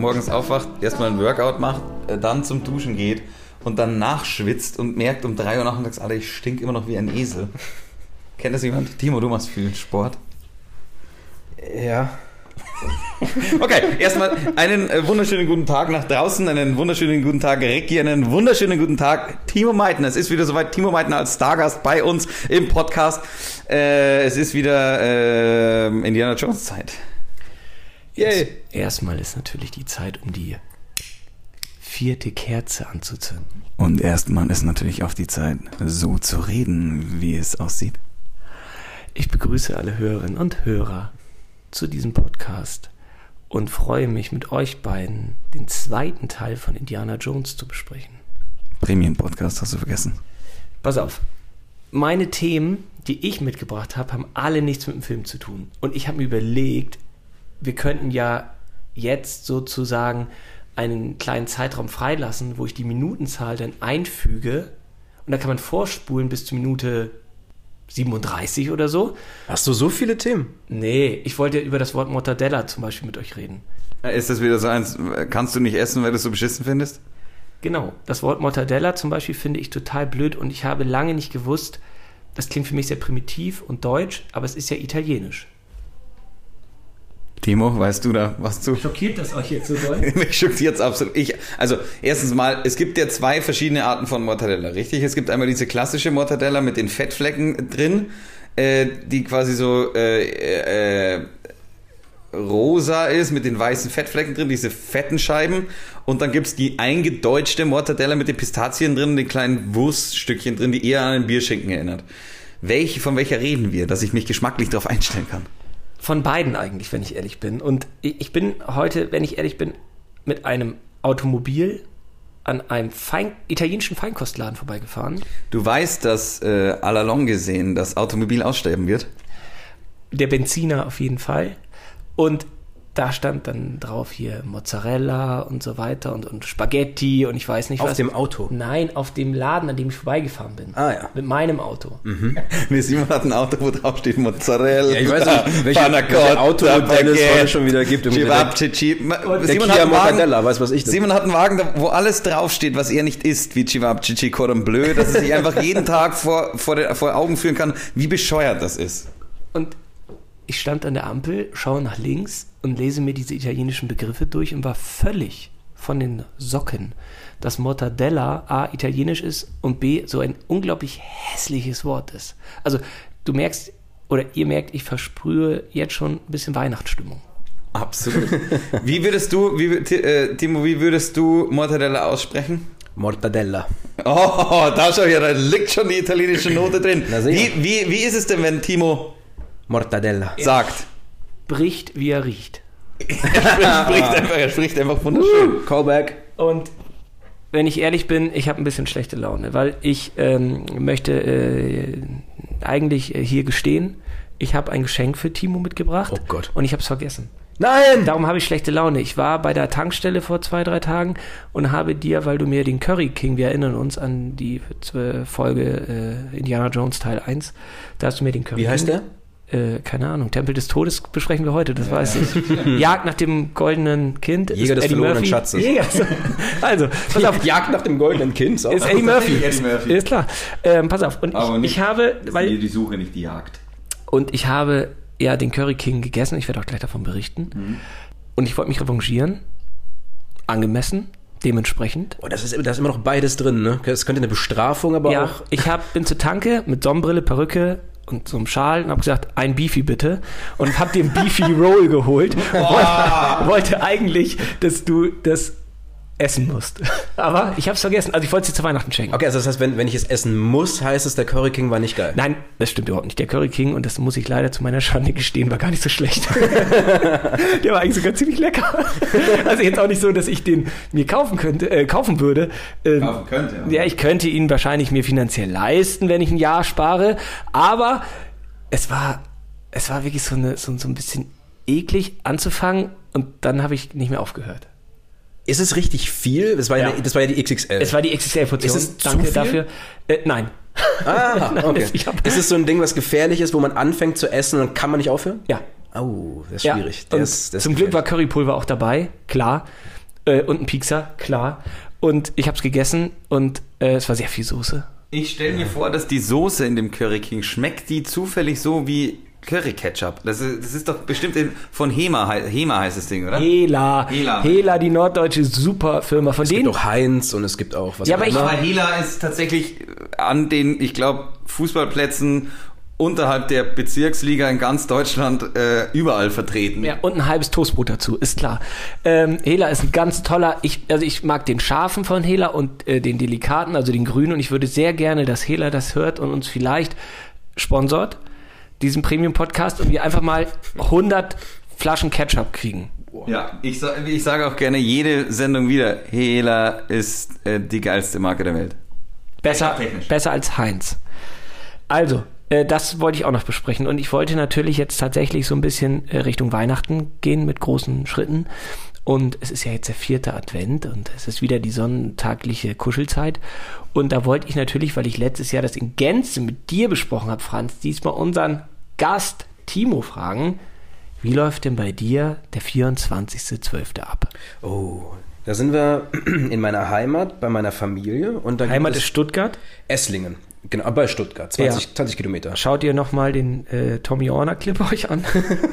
morgens aufwacht, erstmal ein Workout macht, äh, dann zum Duschen geht und dann nachschwitzt und merkt um drei Uhr nachmittags, Alter, ich stink immer noch wie ein Esel. Kennt das jemand? Timo, du machst viel Sport. Ja. Okay, erstmal einen äh, wunderschönen guten Tag nach draußen, einen wunderschönen guten Tag Ricky, einen wunderschönen guten Tag Timo Meitner. Es ist wieder soweit, Timo Meitner als Stargast bei uns im Podcast. Äh, es ist wieder äh, Indiana Jones Zeit. Yay. Erstmal ist natürlich die Zeit, um die vierte Kerze anzuzünden. Und erstmal ist natürlich auch die Zeit, so zu reden, wie es aussieht. Ich begrüße alle Hörerinnen und Hörer zu diesem Podcast und freue mich mit euch beiden den zweiten Teil von Indiana Jones zu besprechen. Premium-Podcast hast du vergessen. Pass auf. Meine Themen, die ich mitgebracht habe, haben alle nichts mit dem Film zu tun. Und ich habe mir überlegt, wir könnten ja jetzt sozusagen einen kleinen Zeitraum freilassen, wo ich die Minutenzahl dann einfüge. Und da kann man vorspulen bis zur Minute 37 oder so. Hast du so viele Themen? Nee, ich wollte über das Wort Mortadella zum Beispiel mit euch reden. Ist das wieder so eins, kannst du nicht essen, weil du es so beschissen findest? Genau, das Wort Mortadella zum Beispiel finde ich total blöd und ich habe lange nicht gewusst, das klingt für mich sehr primitiv und deutsch, aber es ist ja italienisch. Timo, weißt du da was zu? Schockiert das euch jetzt so doll? Mich schockiert es absolut. Ich, also, erstens mal, es gibt ja zwei verschiedene Arten von Mortadella, richtig? Es gibt einmal diese klassische Mortadella mit den Fettflecken drin, äh, die quasi so äh, äh, rosa ist mit den weißen Fettflecken drin, diese fetten Scheiben. Und dann gibt's die eingedeutschte Mortadella mit den Pistazien drin, den kleinen Wurststückchen drin, die eher an einen Bierschinken erinnert. Welche, von welcher reden wir, dass ich mich geschmacklich darauf einstellen kann? Von beiden eigentlich, wenn ich ehrlich bin. Und ich bin heute, wenn ich ehrlich bin, mit einem Automobil an einem Fein italienischen Feinkostladen vorbeigefahren. Du weißt, dass äh, à la longue gesehen das Automobil aussterben wird? Der Benziner auf jeden Fall. Und da stand dann drauf hier Mozzarella und so weiter und, und Spaghetti und ich weiß nicht Auf was. dem Auto. Nein, auf dem Laden, an dem ich vorbeigefahren bin. Ah, ja. Mit meinem Auto. Nee, Simon hat ein Auto, wo drauf steht Mozzarella. Ja, ich weiß nicht, welche, Panna welche Cotta, Auto Baguette, heute schon wieder gibt. Der, Cevapcici. Simon hat einen Wagen, weiß was ich denn. Simon hat einen Wagen, da- wo alles draufsteht, was er nicht isst, wie Cevapcici Cordon Bleu, dass er sich einfach jeden Tag vor, vor, der, vor Augen führen kann, wie bescheuert das ist. Und ich stand an der Ampel, schaue nach links und lese mir diese italienischen Begriffe durch und war völlig von den Socken, dass Mortadella A italienisch ist und B so ein unglaublich hässliches Wort ist. Also du merkst oder ihr merkt, ich versprühe jetzt schon ein bisschen Weihnachtsstimmung. Absolut. Wie würdest du, wie, äh, Timo, wie würdest du Mortadella aussprechen? Mortadella. Oh, da schau hier, da liegt schon die italienische Note drin. Wie, wie, wie ist es denn, wenn Timo Mortadella. sagt? Bricht, wie er riecht. Er spricht einfach, er spricht einfach wunderschön. Callback. Und wenn ich ehrlich bin, ich habe ein bisschen schlechte Laune, weil ich ähm, möchte äh, eigentlich äh, hier gestehen, ich habe ein Geschenk für Timo mitgebracht. Oh Gott. Und ich habe es vergessen. Nein! Darum habe ich schlechte Laune. Ich war bei der Tankstelle vor zwei, drei Tagen und habe dir, weil du mir den Curry King, wir erinnern uns an die äh, Folge äh, Indiana Jones Teil 1, da hast du mir den Curry Wie heißt King, der? Äh, keine Ahnung, Tempel des Todes besprechen wir heute, das weiß ich. Jagd nach dem goldenen Kind. Jäger ist des Eddie verlorenen Murphy. Schatzes. Jäger. Also, pass auf. Jagd nach dem goldenen Kind. Ist Eddie Murphy. Eddie Murphy. Ist klar. Ähm, pass auf. Und Aber ich, nicht- ich habe, weil, die Suche, nicht die Jagd. und ich habe ja den Curry King gegessen. Ich werde auch gleich davon berichten. Mhm. Und ich wollte mich revanchieren. Angemessen. Dementsprechend. Oh, das, ist, da ist immer noch beides drin, ne? Das könnte eine Bestrafung, aber ja, auch. ich hab, bin zur Tanke mit Sonnenbrille, Perücke und so einem Schal und habe gesagt, ein Beefy bitte. Und habe den Beefy Roll geholt. wollte, wollte eigentlich, dass du das essen musst. Aber ich habe es vergessen. Also ich wollte es dir zu Weihnachten schenken. Okay, also das heißt, wenn, wenn ich es essen muss, heißt es, der Curry King war nicht geil. Nein, das stimmt überhaupt nicht. Der Curry King, und das muss ich leider zu meiner Schande gestehen, war gar nicht so schlecht. der war eigentlich sogar ziemlich lecker. Also jetzt auch nicht so, dass ich den mir kaufen könnte, äh, kaufen würde. Ähm, Kaufen könnte, ja. Ja, ich könnte ihn wahrscheinlich mir finanziell leisten, wenn ich ein Jahr spare. Aber es war, es war wirklich so, eine, so, so ein bisschen eklig anzufangen und dann habe ich nicht mehr aufgehört. Ist es richtig viel? Das war ja, Ja. das war ja die XXL. Es war die XXL-Portion. Ist es zu Danke viel? dafür. Äh, nein. ah, okay. Ich hab- ist es so ein Ding, was gefährlich ist, wo man anfängt zu essen und dann kann man nicht aufhören? Ja. Oh, das ist Ja, schwierig. Der ist zum Glück war. Currypulver auch dabei, klar. Äh, und ein Piekser, klar. Und ich habe es gegessen und äh, es war sehr viel Soße. Ich stelle mir vor, dass die Soße in dem Curry King schmeckt die zufällig so wie Curry Ketchup. Das ist, das ist doch bestimmt in, von Hema, Hema heißt das Ding, oder? Hela. Hela. Hela, die norddeutsche Superfirma. Von Es gibt denen. auch Heinz und es gibt auch was Ja, aber ich-. Aber Hela ist tatsächlich an den, ich glaube, Fußballplätzen unterhalb der Bezirksliga in ganz Deutschland äh, überall vertreten. Ja, und ein halbes Toastbrot dazu, ist klar. Ähm, Hela ist ein ganz toller, ich, also ich mag den scharfen von Hela und äh, den delikaten, also den grünen. Und ich würde sehr gerne, dass Hela das hört und uns vielleicht sponsort, diesen Premium-Podcast, und wir einfach mal 100 Flaschen Ketchup kriegen. Ja, ich, ich sage auch gerne jede Sendung wieder, Hela ist äh, die geilste Marke der Welt. Besser, Technisch. besser als Heinz. Also, äh, das wollte ich auch noch besprechen. Und ich wollte natürlich jetzt tatsächlich so ein bisschen äh, Richtung Weihnachten gehen mit großen Schritten. Und es ist ja jetzt der vierte Advent und es ist wieder die sonntagliche Kuschelzeit. Und da wollte ich natürlich, weil ich letztes Jahr das in Gänze mit dir besprochen habe, Franz, diesmal unseren Gast Timo fragen, wie läuft denn bei dir der 24.12. ab? Oh, da sind wir in meiner Heimat, bei meiner Familie. Und Heimat ist Stuttgart. Esslingen. Genau, bei Stuttgart, 20, 20 Kilometer. Schaut ihr nochmal den äh, Tommy Horner Clip euch an?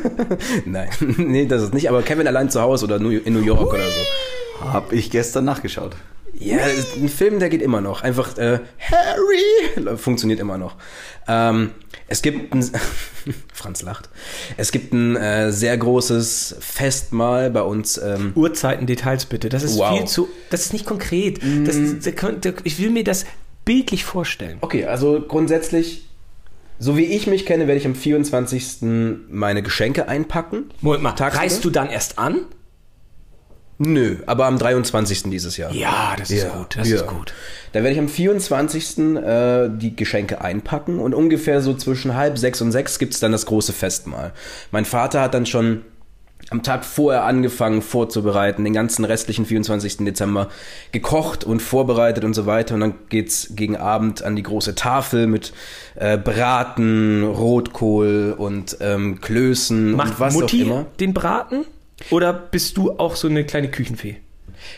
Nein, nee, das ist nicht. Aber Kevin allein zu Hause oder New- in New York oder so. Hab ich gestern nachgeschaut. Ja, ist ein Film, der geht immer noch. Einfach äh, Harry funktioniert immer noch. Ähm, es gibt ein, Franz lacht. Es gibt ein äh, sehr großes Festmahl bei uns. Ähm, Uhrzeiten, Details bitte. Das ist Wow. viel zu. Das ist nicht konkret. Das, das, könnte- ich will mir das bildlich vorstellen. okay, also grundsätzlich, so wie ich mich kenne, werde ich am 24. meine Geschenke einpacken. Moment mal, Tagsüber? reist du dann erst an? Nö, aber am 23. dieses Jahr. Ja, das ist Ja, gut. Das ja. ist gut. Da werde ich am 24. Äh, die Geschenke einpacken und ungefähr so zwischen halb sechs und sechs gibt's dann das große Festmahl. Mein Vater hat dann schon am Tag vorher angefangen vorzubereiten, den ganzen restlichen 24. Dezember gekocht und vorbereitet und so weiter. Und dann geht's gegen Abend an die große Tafel mit äh, Braten, Rotkohl und ähm, Klößen Macht und was Mutti auch immer. den Braten? Oder bist du auch so eine kleine Küchenfee?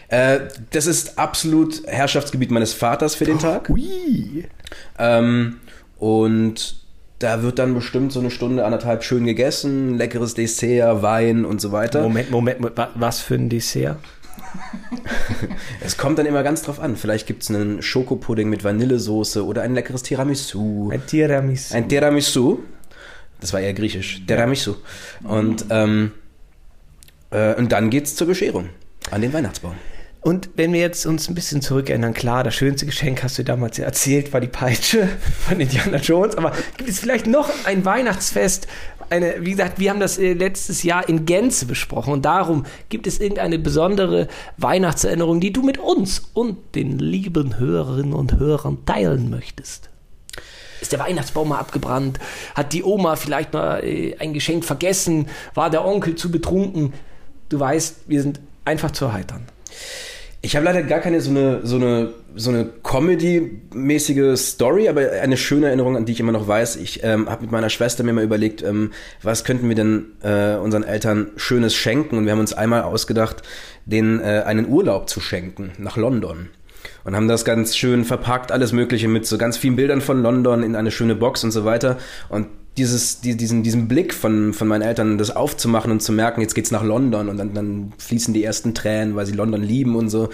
Äh, das ist absolut Herrschaftsgebiet meines Vaters für den Tag. Ui. Ähm, und da wird dann bestimmt so eine Stunde, anderthalb schön gegessen, leckeres Dessert, Wein und so weiter. Moment, Moment, Moment, wa- was für ein Dessert? Es kommt dann immer ganz drauf an. Vielleicht gibt's einen Schokopudding mit Vanillesoße oder ein leckeres Tiramisu. Ein Tiramisu. Ein Tiramisu. Das war eher griechisch. Tiramisu. Und, ähm, äh, und dann geht's zur Bescherung an den Weihnachtsbaum. Und wenn wir jetzt uns ein bisschen zurückerinnern, klar, das schönste Geschenk hast du damals ja erzählt, war die Peitsche von Indiana Jones. Aber gibt es vielleicht noch ein Weihnachtsfest? Eine, wie gesagt, wir haben das äh, letztes Jahr in Gänze besprochen und darum gibt es irgendeine besondere Weihnachtserinnerung, die du mit uns und den lieben Hörerinnen und Hörern teilen möchtest. Ist der Weihnachtsbaum mal abgebrannt? Hat die Oma vielleicht mal äh, ein Geschenk vergessen? War der Onkel zu betrunken? Du weißt, wir sind einfach zu erheitern. Ich habe leider gar keine so eine, so eine, so eine Comedy-mäßige Story, aber eine schöne Erinnerung, an die ich immer noch weiß. Ich ähm, habe mit meiner Schwester mir mal überlegt, ähm, was könnten wir denn äh, unseren Eltern Schönes schenken? Und wir haben uns einmal ausgedacht, denen äh, einen Urlaub zu schenken nach London. Und haben das ganz schön verpackt, alles Mögliche mit so ganz vielen Bildern von London in eine schöne Box und so weiter. Und dieses, die, diesen, diesen Blick von, von meinen Eltern, das aufzumachen und zu merken, jetzt geht's nach London und dann, dann fließen die ersten Tränen, weil sie London lieben und so.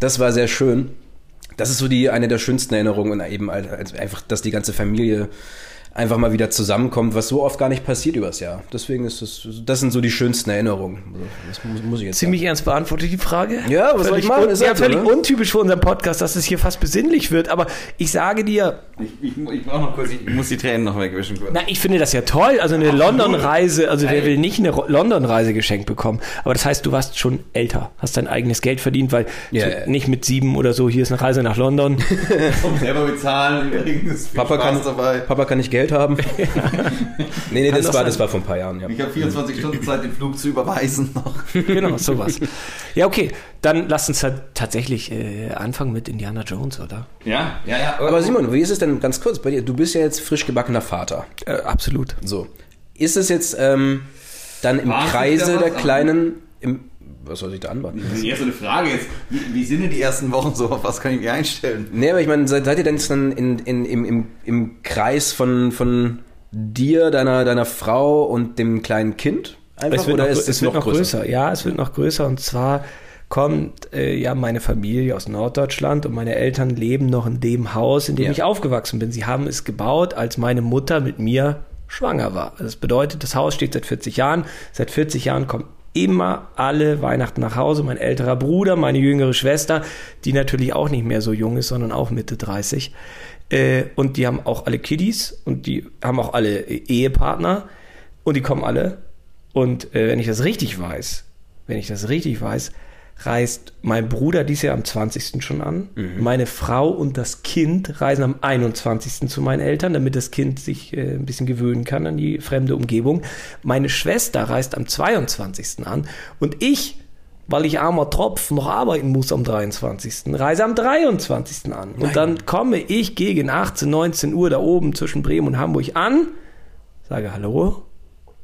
Das war sehr schön. Das ist so die eine der schönsten Erinnerungen und eben halt, einfach, dass die ganze Familie einfach mal wieder zusammenkommt, was so oft gar nicht passiert übers Jahr. Deswegen ist es, das sind so die schönsten Erinnerungen. Also, Das muss, muss ich jetzt Ziemlich ernst beantwortet die Frage. Ja, was soll völlig ich machen? Ist ja, halt völlig ne? untypisch für unseren Podcast, dass es hier fast besinnlich wird. Aber ich sage dir, Ich, ich, ich brauche noch kurz, ich muss die Tränen noch wegwischen. kurz. na, ich finde das ja toll. Also eine London-Reise, also wer will nicht eine London-Reise geschenkt bekommen? Aber das heißt, du warst schon älter, hast dein eigenes Geld verdient, weil Ja, so nicht mit sieben oder so, hier ist eine Reise nach London. Selber bezahlen, übrigens. Papa Spaß kann, dabei. Papa kann nicht Geld haben. nee, nee, das doch war, sein. das war vor ein paar Jahren, ja. Ich habe 24 Stunden Zeit, den Flug zu überweisen noch. genau, sowas. Ja, okay, dann lass uns halt tatsächlich äh, anfangen mit Indiana Jones, oder? Ja, ja, ja. Aber Simon, wie ist es denn ganz kurz bei dir? Du bist ja jetzt frisch gebackener Vater. Äh, absolut. So. Ist es jetzt, ähm, dann im War's Kreise der kleinen, im, was soll ich da anwarten? Das ist jetzt so eine Frage jetzt. Wie, wie sind denn die ersten Wochen so? Auf was kann ich mich einstellen? Nee, aber ich meine, seid, seid ihr denn jetzt dann in, in, im, im, im Kreis von, von dir, deiner, deiner Frau und dem kleinen Kind? Einfach, Es wird, oder noch, ist es es wird noch größer? Ja, es wird noch größer und zwar kommt äh, ja meine Familie aus Norddeutschland und meine Eltern leben noch in dem Haus, in dem Ja. ich aufgewachsen bin. Sie haben es gebaut, als meine Mutter mit mir schwanger war. Das bedeutet, das Haus steht seit 40 Jahren. Seit 40 Jahren kommen immer alle Weihnachten nach Hause. Mein älterer Bruder, meine jüngere Schwester, die natürlich auch nicht mehr so jung ist, sondern auch Mitte 30. Äh, und die haben auch alle Kiddies und die haben auch alle Ehepartner und die kommen alle. Und äh, wenn ich das richtig weiß, wenn ich das richtig weiß, reist mein Bruder dies Jahr am 20. schon an. Meine Frau und das Kind reisen am 21. zu meinen Eltern, damit das Kind sich äh, ein bisschen gewöhnen kann an die fremde Umgebung. Meine Schwester reist am 22. an und ich, weil ich armer Tropf noch arbeiten muss am 23. reise am 23. an. Und dann komme ich gegen 18, 19 Uhr da oben zwischen Bremen und Hamburg an, sage Hallo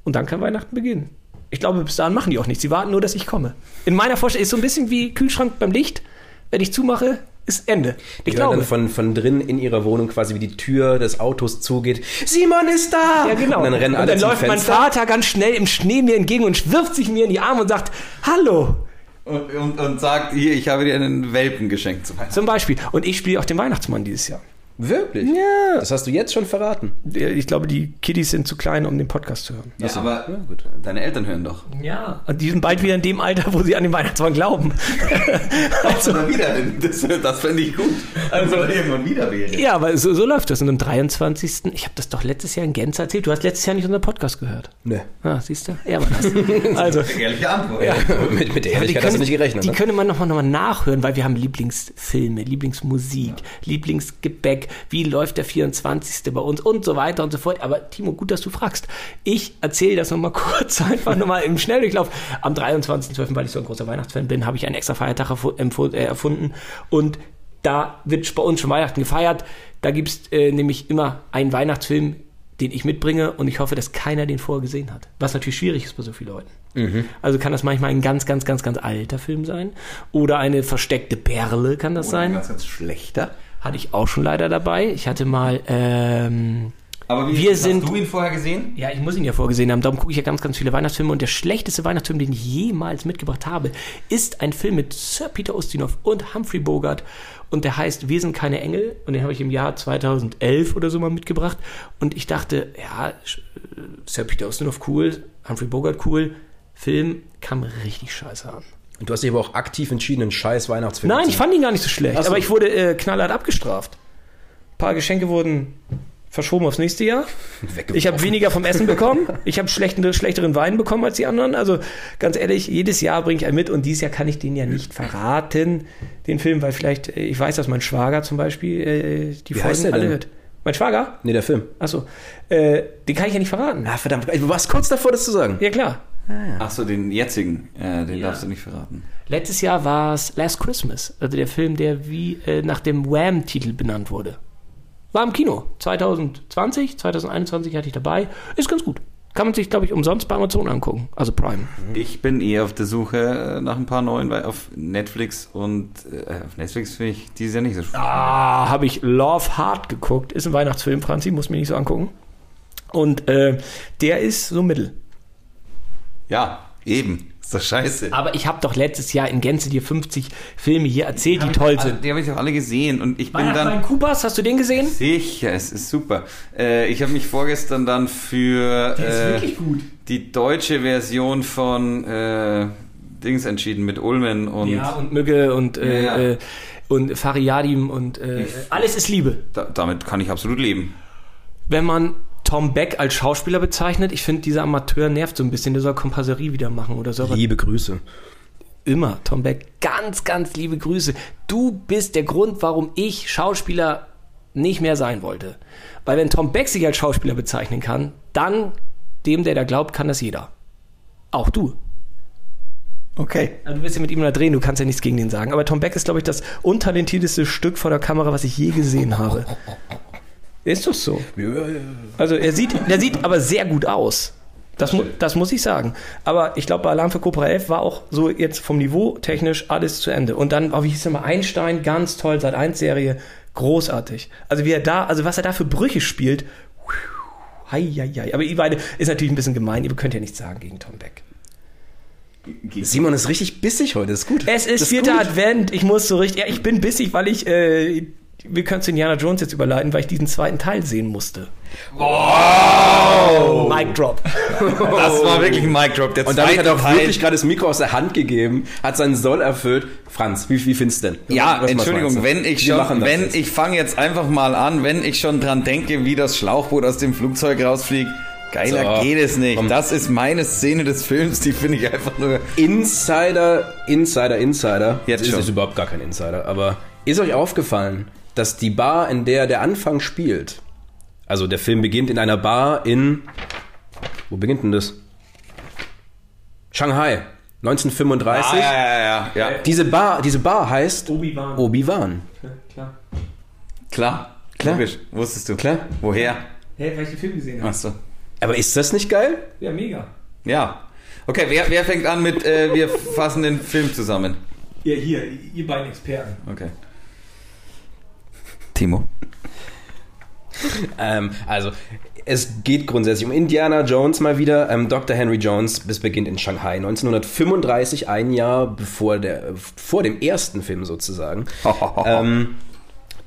und dann kann Weihnachten beginnen. Ich glaube, bis dahin machen die auch nichts. Sie warten nur, dass ich komme. In meiner Vorstellung ist so ein bisschen wie Kühlschrank beim Licht. Wenn ich zumache, ist Ende. Ich Die glaube. dann von, von drin in ihrer Wohnung quasi, wie die Tür des Autos zugeht. Simon ist da! ja, genau. Und dann rennen alle und dann zum läuft Fenster. mein Vater ganz schnell im Schnee mir entgegen und wirft sich mir in die Arme und sagt, Hallo, Und, und, und sagt, hier, ich habe dir einen Welpen geschenkt zum Beispiel. Und ich spiele auch den Weihnachtsmann dieses Jahr. Wirklich? Ja. Das hast du jetzt schon verraten. Ich glaube, die Kiddies sind zu klein, um den Podcast zu hören. Ja, so. aber Ja, gut. deine Eltern hören doch. Ja. Und die sind bald wieder in dem Alter, wo sie an den Weihnachtsmann glauben. Also dann wieder. Das, das fände ich gut. Also irgendwann wieder wäre. Ja, aber so, so läuft das. Und am 23. Ich habe das doch letztes Jahr in Gänze erzählt. Du hast letztes Jahr nicht unseren Podcast gehört. Nee. Ah, siehst du? Er war das. Also, Ehrliche Antwort. mit, mit der aber die Ehrlichkeit hast du nicht gerechnet. Die ne? könnte man nochmal noch mal nachhören, weil wir haben Lieblingsfilme, Lieblingsmusik, Lieblingsgebäck, wie läuft der 24. bei uns und so weiter und so fort. Aber Timo, gut, dass du fragst. Ich erzähle das nochmal kurz, einfach nochmal im Schnelldurchlauf. Am 23.12., weil ich so ein großer Weihnachtsfan bin, habe ich einen extra Feiertag äh, erfunden und da wird bei uns schon Weihnachten gefeiert. Da gibt es äh, nämlich immer einen Weihnachtsfilm, den ich mitbringe und ich hoffe, dass keiner den vorher gesehen hat. Was natürlich schwierig ist bei so vielen Leuten. Also kann das manchmal ein ganz, ganz, ganz, ganz alter Film sein oder eine versteckte Perle kann das Oder ein sein. ganz, ganz schlechter. Hatte ich auch schon leider dabei. Ich hatte mal, ähm, Aber wie Wir hast sind- du ihn vorher gesehen? ja, ich muss ihn ja vorgesehen haben, darum gucke ich ja ganz, ganz viele Weihnachtsfilme und der schlechteste Weihnachtsfilm, den ich jemals mitgebracht habe, ist ein Film mit Sir Peter Ustinov und Humphrey Bogart und der heißt Wir sind keine Engel und den habe ich im Jahr 2011 oder so mal mitgebracht und ich dachte, ja, äh, Sir Peter Ustinov cool, Humphrey Bogart cool, Film kam richtig scheiße an. Und du hast dich aber auch aktiv entschieden, einen scheiß Weihnachtsfilm Nein, ich fand ihn gar nicht so schlecht, so. aber ich wurde äh, knallhart abgestraft. Ein paar Geschenke wurden verschoben aufs nächste Jahr. Ich habe weniger vom Essen bekommen. Ich habe schlechten, schlechteren Wein bekommen als die anderen. Also ganz ehrlich, jedes Jahr bringe ich einen mit und dieses Jahr kann ich den ja nicht verraten, den Film, weil vielleicht, äh, ich weiß, dass mein Schwager zum Beispiel äh, die Wie Folgen alle hört. Mein Schwager? Nee, der Film. Achso. Äh, den kann ich ja nicht verraten. Ah, verdammt. Du warst kurz davor, das zu sagen. Ja, klar. Ach so, den jetzigen. Äh, den Ja. darfst du nicht verraten. Letztes Jahr war es Last Christmas, also der Film, der wie äh, nach dem Wham-Titel benannt wurde. War im Kino. 2020, 2021 hatte ich dabei. Ist ganz gut. Kann man sich, glaube ich, umsonst bei Amazon angucken. Also Prime. Ich bin eher auf der Suche äh, nach ein paar neuen, weil auf Netflix und äh, auf Netflix finde ich dieses Jahr nicht so spannend. Ah, habe ich Love Hard geguckt. Ist ein Weihnachtsfilm, Franzi, muss mir nicht so angucken. Und äh, der ist so mittel. Ja, eben. Ist doch scheiße. Aber ich habe doch letztes Jahr in Gänze dir 50 Filme hier erzählt, die toll Also, sind. die habe ich doch alle gesehen und ich bin dann. Kubas, hast du den gesehen? Sicher, es ist super. Äh, ich habe mich vorgestern dann für äh, gut. die deutsche Version von äh, Dings entschieden mit Ulmen und ja, und Mügge und, äh, Ja. äh, und Fariadim und äh, alles ist Liebe. da, damit kann ich absolut leben. Wenn man Tom Beck als Schauspieler bezeichnet, ich finde, dieser Amateur nervt so ein bisschen, der soll Kompasserie wieder machen oder so. Liebe Grüße. immer, Tom Beck, ganz, ganz liebe Grüße. Du bist der Grund, warum ich Schauspieler nicht mehr sein wollte. Weil wenn Tom Beck sich als Schauspieler bezeichnen kann, dann dem, der da glaubt, kann das jeder. Auch du. Okay. Also du wirst ja mit ihm da drehen, du kannst ja nichts gegen den sagen. Aber Tom Beck ist, glaube ich, das untalentierteste Stück vor der Kamera, was ich je gesehen habe. Ist doch so. Also er sieht, der sieht aber sehr gut aus. Das, mu das muss ich sagen. Aber ich glaube, bei Alarm für Cobra 11 war auch so jetzt vom Niveau technisch alles zu Ende. Und dann, oh, wie hieß der mal, Einstein, ganz toll, seit 1 Serie, großartig. Also wie er da, also was er da für Brüche spielt, hei, hei, hei. Aber ihr beide ist natürlich ein bisschen gemein, ihr könnt ja nichts sagen gegen Tom Beck. Simon ist richtig bissig heute, ist gut. Es ist das vierter gut. Advent, ich muss so richtig, ja, ich bin bissig, weil ich, äh, wir können zu Indiana Jones jetzt überleiten, weil ich diesen zweiten Teil sehen musste. Oh! Mic Drop. Das war wirklich ein Mic Drop. Der Und damit hat er auch Teil- wirklich gerade das Mikro aus der Hand gegeben, hat seinen Soll erfüllt. Franz, wie, wie findest du denn? Ja, Was- was Entschuldigung, du? wenn ich Wir schon, wenn jetzt. ich fange jetzt einfach mal an, wenn ich schon dran denke, wie das Schlauchboot aus dem Flugzeug rausfliegt, geiler So, geht es nicht. komm. Das ist meine Szene des Films, die finde ich einfach nur. Insider, Insider, Insider. Jetzt das ist schon. überhaupt gar kein Insider, aber ist euch aufgefallen, dass die Bar, in der der Anfang spielt, also der Film beginnt in einer Bar in, wo beginnt denn das? Shanghai, 1935. Ah, ja, ja, ja, ja. Diese Bar, diese Bar heißt Obi-Wan. Obi-Wan. Klar. Klar, Klar. logisch. Wusstest du. Klar. Woher? Hey, weil ich den Film gesehen habe. Achso. Aber ist das nicht geil? Ja, mega. Ja. Okay, wer, wer fängt an mit, äh, wir fassen den Film zusammen? Ja, hier, ihr beiden Experten. Okay. Timo. Ähm, also, es geht grundsätzlich um Indiana Jones mal wieder. Ähm, Dr. Henry Jones, das beginnt in Shanghai 1935, ein Jahr bevor der, vor dem ersten Film sozusagen. ähm,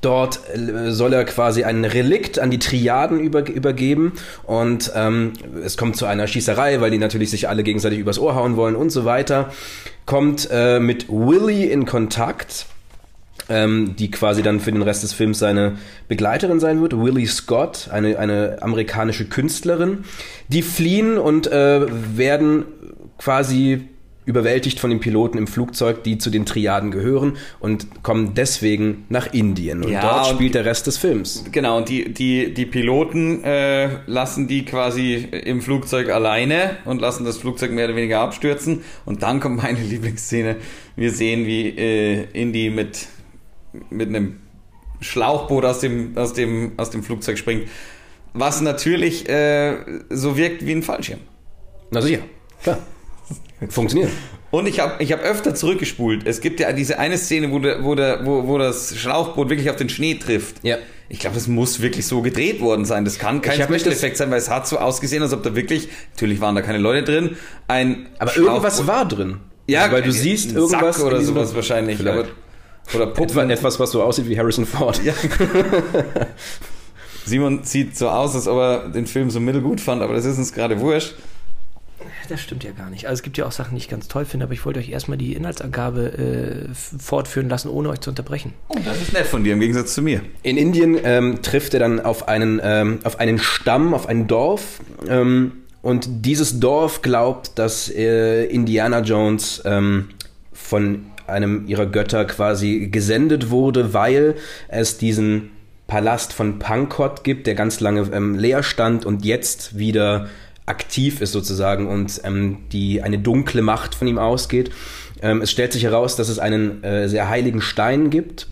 dort äh, soll er quasi ein Relikt an die Triaden über, übergeben und ähm, es kommt zu einer Schießerei, weil die natürlich sich alle gegenseitig übers Ohr hauen wollen und so weiter. Kommt äh, mit Willy in Kontakt ähm, die quasi dann für den Rest des Films seine Begleiterin sein wird, Willie Scott, eine, eine amerikanische Künstlerin. Die fliehen und äh, werden quasi überwältigt von den Piloten im Flugzeug, die zu den Triaden gehören und kommen deswegen nach Indien. Und Ja, dort und- spielt der Rest des Films. Genau, und die, die, die Piloten äh, lassen die quasi im Flugzeug alleine und lassen das Flugzeug mehr oder weniger abstürzen. Und dann kommt meine Lieblingsszene. Wir sehen, wie äh, Indy mit, mit einem Schlauchboot aus dem, aus, dem, aus dem Flugzeug springt. Was natürlich äh, so wirkt wie ein Fallschirm. Na sicher, klar. Funktioniert. Und ich habe ich hab öfter zurückgespult. Es gibt ja diese eine Szene, wo, der, wo, der, wo, wo das Schlauchboot wirklich auf den Schnee trifft. Ja. Ich glaube, das muss wirklich so gedreht worden sein. Das kann kein Ich hab mich Special das- Effekt sein, weil es hat so ausgesehen, als ob da wirklich, natürlich waren da keine Leute drin, ein Aber irgendwas war drin. ja, weil du siehst irgendwas Sack oder sowas wahrscheinlich. Vielleicht. Aber, oder Puppen. etwas, was so aussieht wie Harrison Ford. Ja. Simon sieht so aus, als ob er den Film so mittelgut fand, aber das ist uns gerade wurscht. Das stimmt ja gar nicht. Also es gibt ja auch Sachen, die ich ganz toll finde, aber ich wollte euch erstmal die Inhaltsangabe äh, fortführen lassen, ohne euch zu unterbrechen. Oh, das ist nett von dir, im Gegensatz zu mir. In Indien ähm, trifft er dann auf einen, ähm, auf einen Stamm, auf ein Dorf. Ähm, und dieses Dorf glaubt, dass äh, Indiana Jones ähm, von einem ihrer Götter quasi gesendet wurde, weil es diesen Palast von Pankot gibt, der ganz lange ähm, leer stand und jetzt wieder aktiv ist sozusagen und ähm, die eine dunkle Macht von ihm ausgeht. Ähm, es stellt sich heraus, dass es einen äh, sehr heiligen Stein gibt,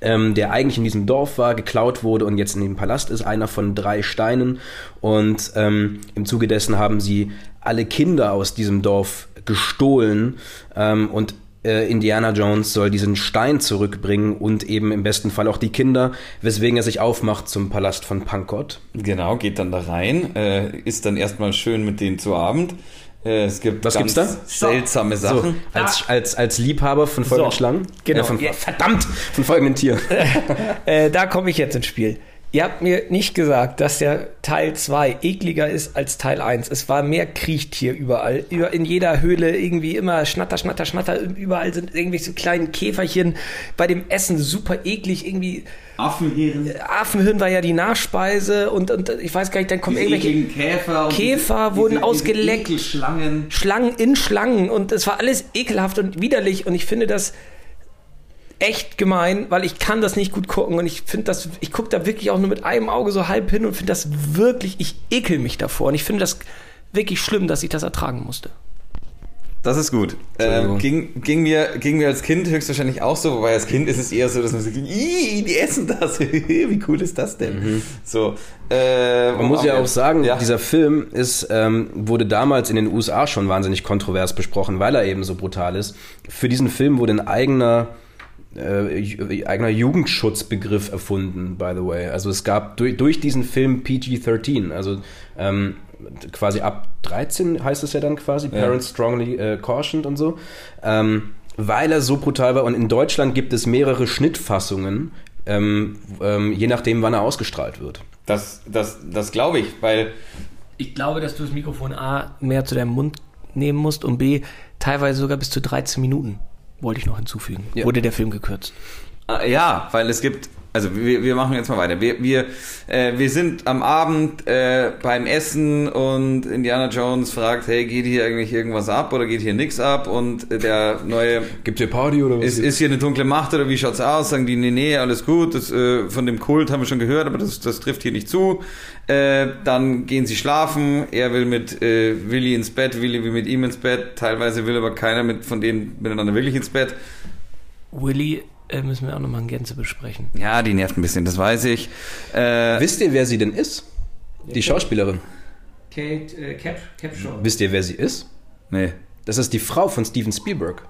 ähm, der eigentlich in diesem Dorf war, geklaut wurde und jetzt in dem Palast ist, einer von drei Steinen. Und ähm, im Zuge dessen haben sie alle Kinder aus diesem Dorf gestohlen ähm, und äh, Indiana Jones soll diesen Stein zurückbringen und eben im besten Fall auch die Kinder, weswegen er sich aufmacht zum Palast von Pankot. Genau, geht dann da rein, äh, ist dann erstmal schön mit denen zu Abend. Äh, es gibt Was ganz gibt's da? seltsame So, Sachen. als, als, als Liebhaber von folgenden So, Schlangen? genau. Äh, von, Ja. Verdammt! Von folgenden Tieren. Äh, da komme ich jetzt ins Spiel. Ihr habt mir nicht gesagt, dass der Teil 2 ekliger ist als Teil 1. Es war mehr Kriechtier überall. Über, in jeder Höhle irgendwie immer Schnatter, Schnatter, Schnatter. Überall sind irgendwelche kleinen Käferchen. Bei dem Essen super eklig. Irgendwie Affenhirn. Affenhirn war ja die Nachspeise und, und ich weiß gar nicht, dann kommen irgendwelche Käfer. Käfer diese- wurden diese ausgeleckt. Schlangen. Schlangen in Schlangen und es war alles ekelhaft und widerlich und ich finde das echt gemein, weil ich kann das nicht gut gucken und ich finde das, ich gucke da wirklich auch nur mit einem Auge so halb hin und finde das wirklich, ich ekel mich davor und ich finde das wirklich schlimm, dass ich das ertragen musste. Das ist gut. Ähm, ging, ging, mir, ging mir als Kind höchstwahrscheinlich auch so, wobei als Kind ist es eher so, dass man sich denkt, "Ih, die essen das. Wie cool ist das denn? So, äh, Man muss ja auch sagen, Ja. dieser Film ist, ähm, wurde damals in den USA schon wahnsinnig kontrovers besprochen, weil er eben so brutal ist. Für diesen Film wurde ein eigener, äh, eigener Jugendschutzbegriff erfunden, by the way. Also es gab durch, durch diesen Film PG-13, also ähm, quasi ab 13 heißt es ja dann quasi, Parents Strongly äh, Cautioned und so. Ähm, weil er so brutal war und in Deutschland gibt es mehrere Schnittfassungen, ähm, ähm, je nachdem, wann er ausgestrahlt wird. Das, das, das glaube ich, weil Ich glaube, dass du das Mikrofon A mehr zu deinem Mund nehmen musst und B teilweise sogar bis zu 13 Minuten, wollte ich noch hinzufügen. Ja. Wurde der Film gekürzt. Ah, Ja, weil es gibt, also wir, wir machen jetzt mal weiter. Wir, wir, äh, wir sind am Abend äh, beim Essen und Indiana Jones fragt, hey, geht hier eigentlich irgendwas ab oder geht hier nichts ab? Und äh, der neue, Gibt's hier Party oder was? ist, ist hier eine dunkle Macht oder wie schaut's aus? Sagen die, nee, nee, alles gut, das, äh, von dem Kult haben wir schon gehört, aber das, das trifft hier nicht zu. Äh, dann gehen sie schlafen, er will mit äh, Willi ins Bett, Willi will mit ihm ins Bett, teilweise will aber keiner mit, von denen miteinander wirklich ins Bett. Willy äh, müssen wir auch nochmal in Gänze besprechen. Ja, die nervt ein bisschen, das weiß ich. Äh, Wisst ihr, wer sie denn ist? Die Schauspielerin. Kate äh, Cap, Capshaw. Wisst ihr, wer sie ist? nee. Das ist die Frau von Steven Spielberg.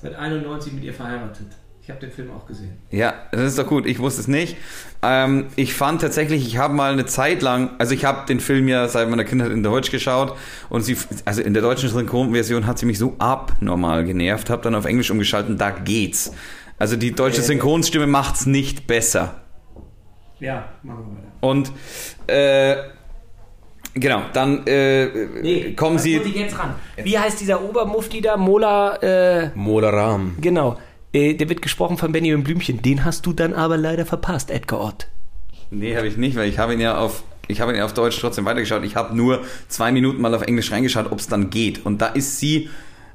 Seit 91 mit ihr verheiratet. Ich habe den Film auch gesehen. Ja, das ist doch gut. Ich wusste es nicht. Ähm, ich fand tatsächlich, ich habe mal eine Zeit lang, also ich habe den Film ja seit meiner Kindheit in Deutsch geschaut und sie, also in der deutschen Synchronversion hat sie mich so abnormal genervt, habe dann auf Englisch umgeschaltet und da geht's. Also die deutsche Synchronstimme macht's nicht besser. Ja, machen wir weiter. Und äh, genau, dann äh, kommen das sie. muss ich jetzt ran. Wie heißt dieser Obermufti da? Mola, äh, Modaram. genau. Äh, der wird gesprochen von Benjamin Blümchen. Den hast du dann aber leider verpasst, Edgar Ott. Nee, habe ich nicht, weil ich habe ihn ja auf ich habe ihn ja auf Deutsch trotzdem weitergeschaut. Ich habe nur zwei Minuten mal auf Englisch reingeschaut, ob es dann geht. Und da ist sie,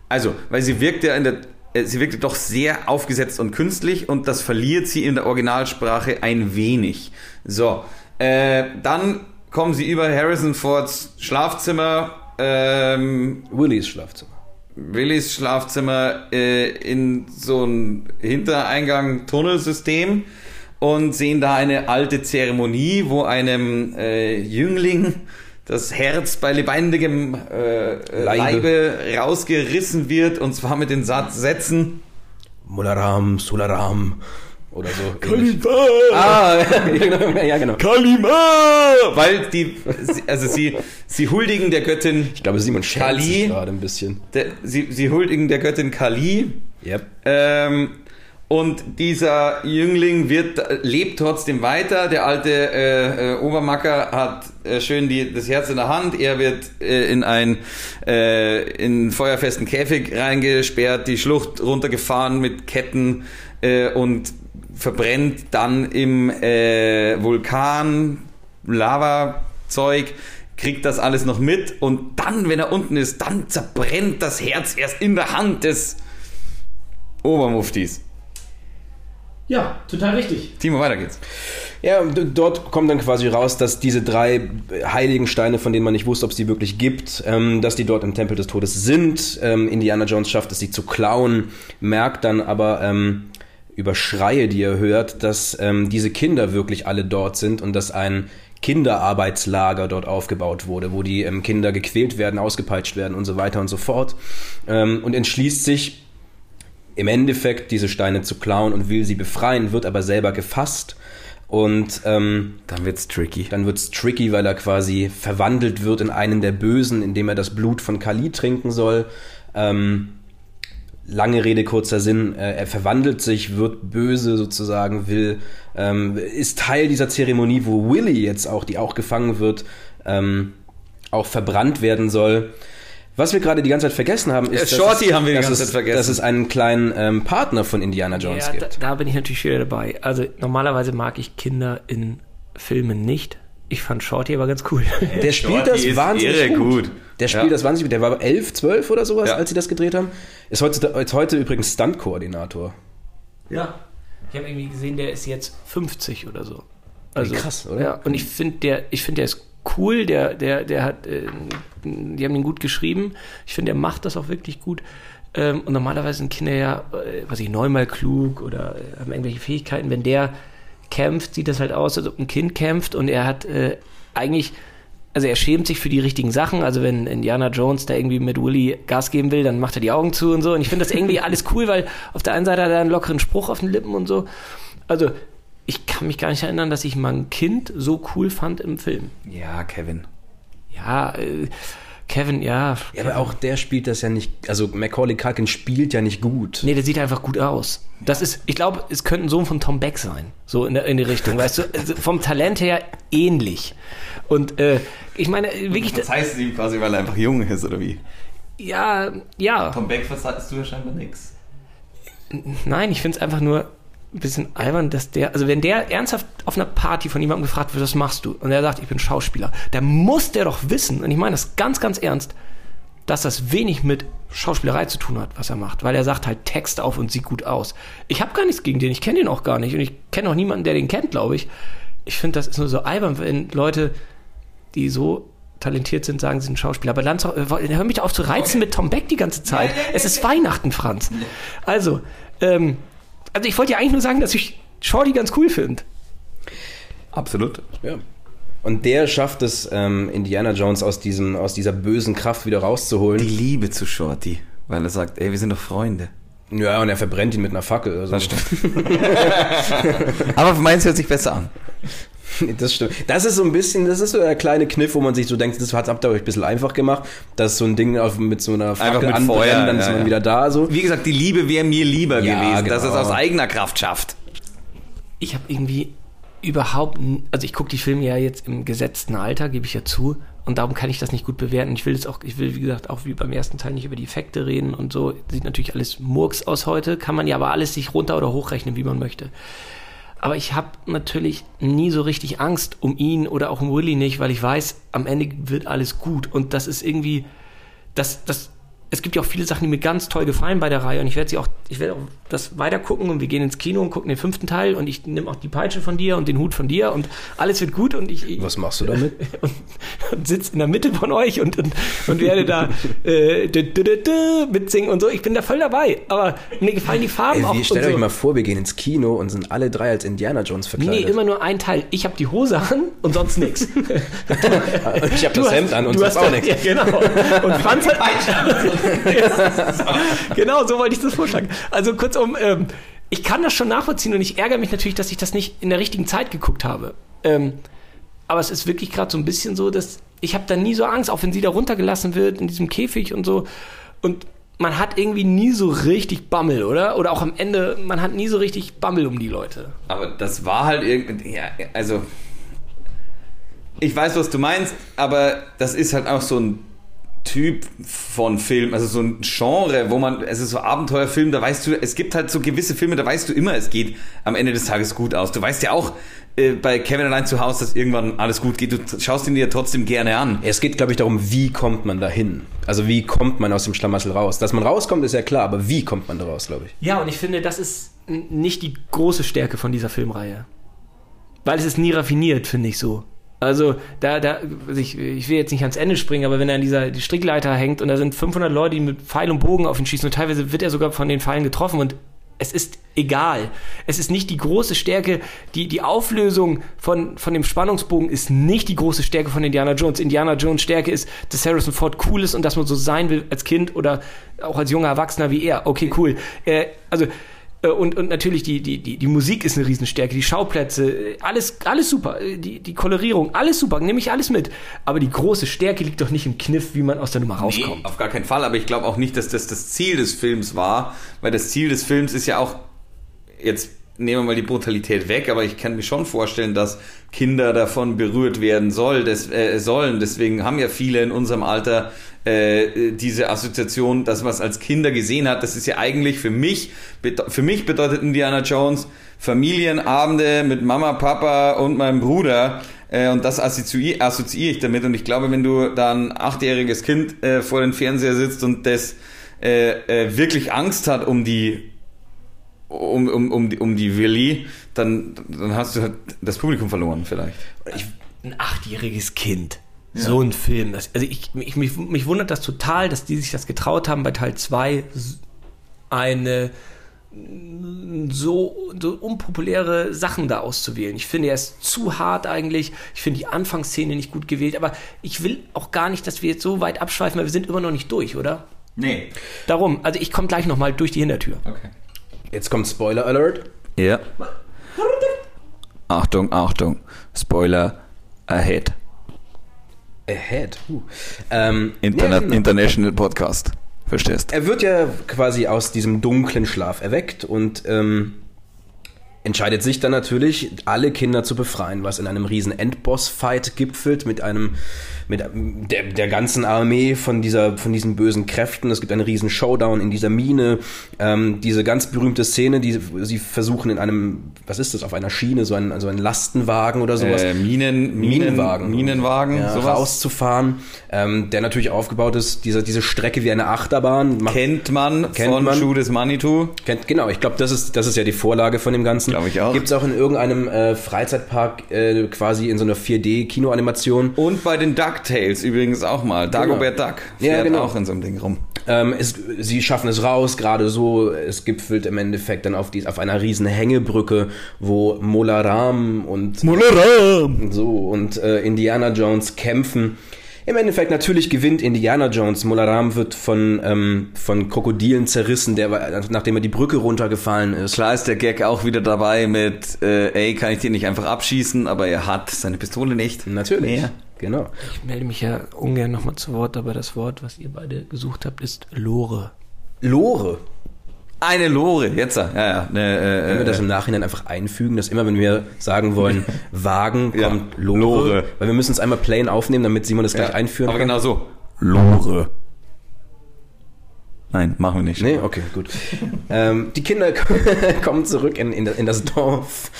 also, weil sie wirkt ja in der, äh, sie wirkte doch sehr aufgesetzt und künstlich und das verliert sie in der Originalsprache ein wenig. So, äh, dann kommen sie über Harrison Fords Schlafzimmer, ähm, Willys Schlafzimmer. Willys Schlafzimmer äh, in so ein Hintereingang-Tunnelsystem und sehen da eine alte Zeremonie, wo einem äh, Jüngling das Herz bei lebendigem äh, Leibe. Leibe. rausgerissen wird und zwar mit den Satz Sätzen. Molaram, Sularam. Oder so. ähnlich. Ah, ja, genau. Genau. Kalima! Weil die, sie- also sie, sie huldigen der Göttin, Ich glaube, Simon scherzt Kali. sich gerade ein bisschen. der, sie, sie huldigen der Göttin Kali Yep. Ähm, und dieser Jüngling wird, lebt trotzdem weiter. Der alte äh, äh, Obermacker hat äh, schön die, das Herz in der Hand. Er wird äh, in ein äh, in einen feuerfesten Käfig reingesperrt, die Schlucht runtergefahren mit Ketten äh, und verbrennt dann im äh, Vulkan Lava-Zeug kriegt das alles noch mit und dann, wenn er unten ist, dann zerbrennt das Herz erst in der Hand des Obermuftis. Ja, total richtig. Timo, weiter geht's. Ja, dort kommt dann quasi raus, dass diese drei heiligen Steine, von denen man nicht wusste, ob es die wirklich gibt, ähm, dass die dort im Tempel des Todes sind. Ähm, Indiana Jones schafft es, sie zu klauen, merkt dann aber ähm, über Schreie, die er hört, dass ähm, diese Kinder wirklich alle dort sind und dass ein Kinderarbeitslager dort aufgebaut wurde, wo die ähm, Kinder gequält werden, ausgepeitscht werden und so weiter und so fort. Ähm, und entschließt sich, im Endeffekt diese Steine zu klauen und will sie befreien, wird aber selber gefasst. Und ähm, Dann wird's tricky. dann wird's tricky, weil er quasi verwandelt wird in einen der Bösen, indem er das Blut von Kali trinken soll. Ähm, lange Rede, kurzer Sinn. Äh, er verwandelt sich, wird böse sozusagen, will, ähm, ist Teil dieser Zeremonie, wo Willy jetzt auch, die auch gefangen wird, ähm, auch verbrannt werden soll. Was wir gerade die ganze Zeit vergessen haben, ist, Äh, Shorty es, haben wir die dass ganze es, Zeit vergessen. dass es einen kleinen ähm, Partner von Indiana Jones Ja, da, gibt. da bin ich natürlich wieder dabei. Also normalerweise mag ich Kinder in Filmen nicht. Ich fand Shorty aber ganz cool. Der spielt Shorty das ist wahnsinnig irre gut. gut. Der spielt Ja. das wahnsinnig gut. Der war 11, 12 oder sowas, Ja. als sie das gedreht haben. Ist heute, ist heute übrigens Stunt-Koordinator. Ja. Ich habe irgendwie gesehen, der ist jetzt 50 oder so. Also, krass, oder? Ja, und ich finde, der, ich finde, der ist cool, der, der, der hat, äh, die haben ihn gut geschrieben. Ich finde, der macht das auch wirklich gut. Ähm, und normalerweise sind Kinder ja, äh, was ich, neunmal klug oder äh, haben irgendwelche Fähigkeiten. Wenn der kämpft, sieht das halt aus, als ob ein Kind kämpft und er hat äh, eigentlich, also er schämt sich für die richtigen Sachen. Also wenn Indiana Jones da irgendwie mit Willy Gas geben will, dann macht er die Augen zu und so. Und ich finde das irgendwie alles cool, weil auf der einen Seite hat er einen lockeren Spruch auf den Lippen und so. Also ich kann mich gar nicht erinnern, dass ich mal ein Kind so cool fand im Film. Ja, Kevin. Ja, äh, Kevin, ja. Ja, aber auch der spielt das ja nicht, also Macaulay Culkin spielt ja nicht gut. Nee, der sieht einfach gut aus. Das ist, ich glaube, es könnte ein Sohn von Tom Beck sein. So in, der, in die Richtung, weißt du? Also vom Talent her ähnlich. Und äh, ich meine, wirklich. Das heißt ihm quasi, weil er einfach jung ist, oder wie? Ja, ja. Tom Beck verzeihst du ja scheinbar nix. Nein, ich finde es einfach nur ein bisschen albern, dass der, also wenn der ernsthaft auf einer Party von jemandem gefragt wird, was machst du? Und er sagt, ich bin Schauspieler, dann muss der doch wissen, und ich meine das ganz, ganz ernst, dass das wenig mit Schauspielerei zu tun hat, was er macht, weil er sagt halt Text auf und sieht gut aus. Ich habe gar nichts gegen den, ich kenne den auch gar nicht und ich kenne auch niemanden, der den kennt, glaube ich. Ich finde, das ist nur so albern, wenn Leute, die so talentiert sind, sagen, sie sind Schauspieler. Aber Lanz, hör mich auf zu reizen mit Tom Beck die ganze Zeit. Es ist Weihnachten, Franz. Also, ähm, also ich wollte ja eigentlich nur sagen, dass ich Shorty ganz cool finde. Absolut. Ja. Und der schafft es, ähm, Indiana Jones aus, diesem, aus dieser bösen Kraft wieder rauszuholen. Die Liebe zu Shorty, weil er sagt, ey, wir sind doch Freunde. Ja, und er verbrennt ihn mit einer Fackel. Also. Das stimmt. Aber meins hört sich besser an. Das stimmt. Das ist so ein bisschen, das ist so der kleine Kniff, wo man sich so denkt, das hat habt ihr euch ein bisschen einfach gemacht. Das ist so ein Ding auf, mit so einer Einfach mit anbrennen, Feuer, dann ist ja, man ja. wieder da. So. Wie gesagt, die Liebe wäre mir lieber Ja, gewesen, dass er es genau. aus eigener Kraft schafft. Ich habe irgendwie überhaupt, n- also ich gucke die Filme ja jetzt im gesetzten Alter, gebe ich ja zu. Und darum kann ich das nicht gut bewerten. Ich will jetzt auch, ich will, wie gesagt, auch wie beim ersten Teil nicht über die Effekte reden und so. Sieht natürlich alles Murks aus heute, kann man ja aber alles sich runter- oder hochrechnen, wie man möchte. Aber ich habe natürlich nie so richtig Angst um ihn oder auch um Willy nicht, weil ich weiß, am Ende wird alles gut. Und das ist irgendwie, das, das, es gibt ja auch viele Sachen, die mir ganz toll gefallen bei der Reihe. Und ich werde sie auch, ich werde auch das weiter gucken und wir gehen ins Kino und gucken den fünften Teil und ich nehme auch die Peitsche von dir und den Hut von dir und alles wird gut und ich, Was machst du damit? und, und sitze in der Mitte von euch und, und, und werde da äh, dü, dü, dü, dü, mitsingen und so. Ich bin da voll dabei. Aber mir gefallen die Farben Ey, auch. stellt euch so. mal vor, wir gehen ins Kino und sind alle drei als Indiana Jones Nee, verkleidet. immer nur ein Teil. Ich habe die Hose an und sonst nichts. ich habe das Hemd an und sonst auch nichts. Ja, genau. Und Franz hat Genau, so wollte ich das vorschlagen. Also kurzum, ähm, ich kann das schon nachvollziehen und ich ärgere mich natürlich, dass ich das nicht in der richtigen Zeit geguckt habe. Ähm, aber es ist wirklich gerade so ein bisschen so, dass ich habe da nie so Angst, auch wenn sie da runtergelassen wird in diesem Käfig und so. Und man hat irgendwie nie so richtig Bammel, oder? Oder auch am Ende, man hat nie so richtig Bammel um die Leute. Aber das war halt irgendwie, ja, also ich weiß, was du meinst, aber das ist halt auch so ein Typ von Film, also so ein Genre, wo man, es ist so Abenteuerfilm, da weißt du, es gibt halt so gewisse Filme, da weißt du immer, es geht am Ende des Tages gut aus. Du weißt ja auch äh, bei Kevin allein zu Hause, dass irgendwann alles gut geht. Du schaust ihn dir trotzdem gerne an. Es geht, glaube ich, darum, wie kommt man da hin? Also wie kommt man aus dem Schlamassel raus? Dass man rauskommt, ist ja klar, aber wie kommt man da raus, glaube ich? Ja, und ich finde, das ist nicht die große Stärke von dieser Filmreihe. Weil es ist nie raffiniert, finde ich so. Also, da, da, also ich, ich will jetzt nicht ans Ende springen, aber wenn er an dieser die Strickleiter hängt und da sind 500 Leute, die mit Pfeil und Bogen auf ihn schießen und teilweise wird er sogar von den Pfeilen getroffen und es ist egal. Es ist nicht die große Stärke, die, die Auflösung von, von dem Spannungsbogen ist nicht die große Stärke von Indiana Jones. Indiana Jones Stärke ist, dass Harrison Ford cool ist und dass man so sein will als Kind oder auch als junger Erwachsener wie er. Okay, cool. Äh, also, und, und natürlich die, die, die, die Musik ist eine Riesenstärke, die Schauplätze, äh, alles, alles super, Äh, die, die Kolorierung, alles super, nehme ich alles mit. Aber die große Stärke liegt doch nicht im Kniff, wie man aus der Nummer rauskommt. Nee, auf gar keinen Fall, aber ich glaube auch nicht, dass das das Ziel des Films war, weil das Ziel des Films ist ja auch, jetzt nehmen wir mal die Brutalität weg, aber ich kann mir schon vorstellen, dass Kinder davon berührt werden soll, des, äh, sollen. Deswegen haben ja viele in unserem Alter äh, diese Assoziation, dass man es als Kinder gesehen hat. Das ist ja eigentlich für mich, für mich bedeutet Indiana Jones Familienabende mit Mama, Papa und meinem Bruder. Äh, und das assoziiere ich damit. Und ich glaube, wenn du da ein achtjähriges Kind äh, vor dem Fernseher sitzt und das äh, äh, wirklich Angst hat um die um, um, um, die, um die Willi, dann, dann hast du halt das Publikum verloren vielleicht. Ich, ein achtjähriges Kind. So ein Film. Das, also ich, ich, mich, mich wundert das total, dass die sich das getraut haben, bei Teil 2 eine so, so unpopuläre Sachen da auszuwählen. Ich finde, er ist zu hart eigentlich. Ich finde die Anfangsszene nicht gut gewählt. Aber ich will auch gar nicht, dass wir jetzt so weit abschweifen, weil wir sind immer noch nicht durch, oder? Nee. Darum, also ich komme gleich nochmal durch die Hintertür. Okay. Jetzt kommt Spoiler Alert. Ja. Achtung, Achtung. Spoiler ahead. Ahead. Uh. Ähm, Interna ja, genau. International Podcast. Verstehst? Er wird ja quasi aus diesem dunklen Schlaf erweckt und ähm, entscheidet sich dann natürlich, alle Kinder zu befreien, was in einem riesen Endboss-Fight gipfelt mit einem mit der, der ganzen Armee von dieser von diesen bösen Kräften. Es gibt einen riesen Showdown in dieser Mine. Ähm, diese ganz berühmte Szene, die sie versuchen in einem, was ist das, auf einer Schiene, so ein, so ein Lastenwagen oder sowas. Äh, Minen, Minen, Minenwagen. Minenwagen, ja, sowas. rauszufahren, ähm, der natürlich aufgebaut ist, diese, diese Strecke wie eine Achterbahn. Kennt man Kennt von man. Judas Manitou. Kennt, genau, ich glaube, das ist, das ist ja die Vorlage von dem Ganzen. Glaub ich auch. Gibt es auch in irgendeinem äh, Freizeitpark äh, quasi in so einer 4D-Kinoanimation. Und bei den DuckTales übrigens auch mal. Dagobert Duck Ja, fährt genau. auch in so einem Ding rum. Ähm, es, sie schaffen es raus, gerade so. Es gipfelt im Endeffekt dann auf, die, auf einer riesen Hängebrücke, wo Molaram und so und äh, Indiana Jones kämpfen. Im Endeffekt natürlich gewinnt Indiana Jones. Molaram wird von, ähm, von Krokodilen zerrissen, der, nachdem er die Brücke runtergefallen ist. Klar ist der Gag auch wieder dabei mit, äh, ey, kann ich den nicht einfach abschießen, aber er hat seine Pistole nicht. Natürlich. Ja. Genau. Ich melde mich ja ungern nochmal zu Wort, aber das Wort, was ihr beide gesucht habt, ist Lore. Lore. Eine Lore, jetzt, ja, ja. Ne, äh, Können wir das äh, im Nachhinein einfach einfügen, dass immer, wenn wir sagen wollen, Wagen, Ja, kommt Lore, Lore. Weil wir müssen es einmal plain aufnehmen, damit Simon das gleich ja, einführen Aber kann. genau so. Lore. Nein, machen wir nicht. Nee, okay, gut. ähm, die Kinder kommen zurück in, in, das- in das Dorf.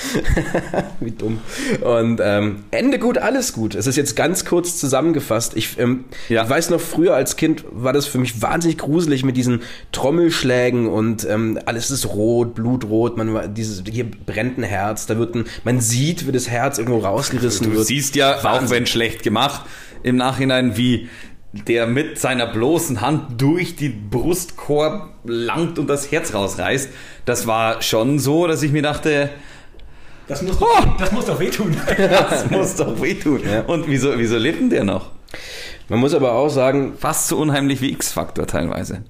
Wie dumm. Und ähm, Ende gut, alles gut. Es ist jetzt ganz kurz zusammengefasst. Ich, ähm, Ja. ich weiß noch, früher als Kind war das für mich wahnsinnig gruselig mit diesen Trommelschlägen und ähm, alles ist rot, blutrot. Man dieses hier brennt ein Herz. Da wird ein, man sieht, wie das Herz irgendwo rausgerissen Du wird. siehst ja, auch Wahnsinn. wenn schlecht gemacht, im Nachhinein, wie der mit seiner bloßen Hand durch die Brustkorb langt und das Herz rausreißt. Das war schon so, dass ich mir dachte, Das muss, doch, das muss doch wehtun. das muss doch wehtun. Ja. Und wieso, wieso lebt denn der noch? Man muss aber auch sagen, Fast so unheimlich wie X-Factor teilweise.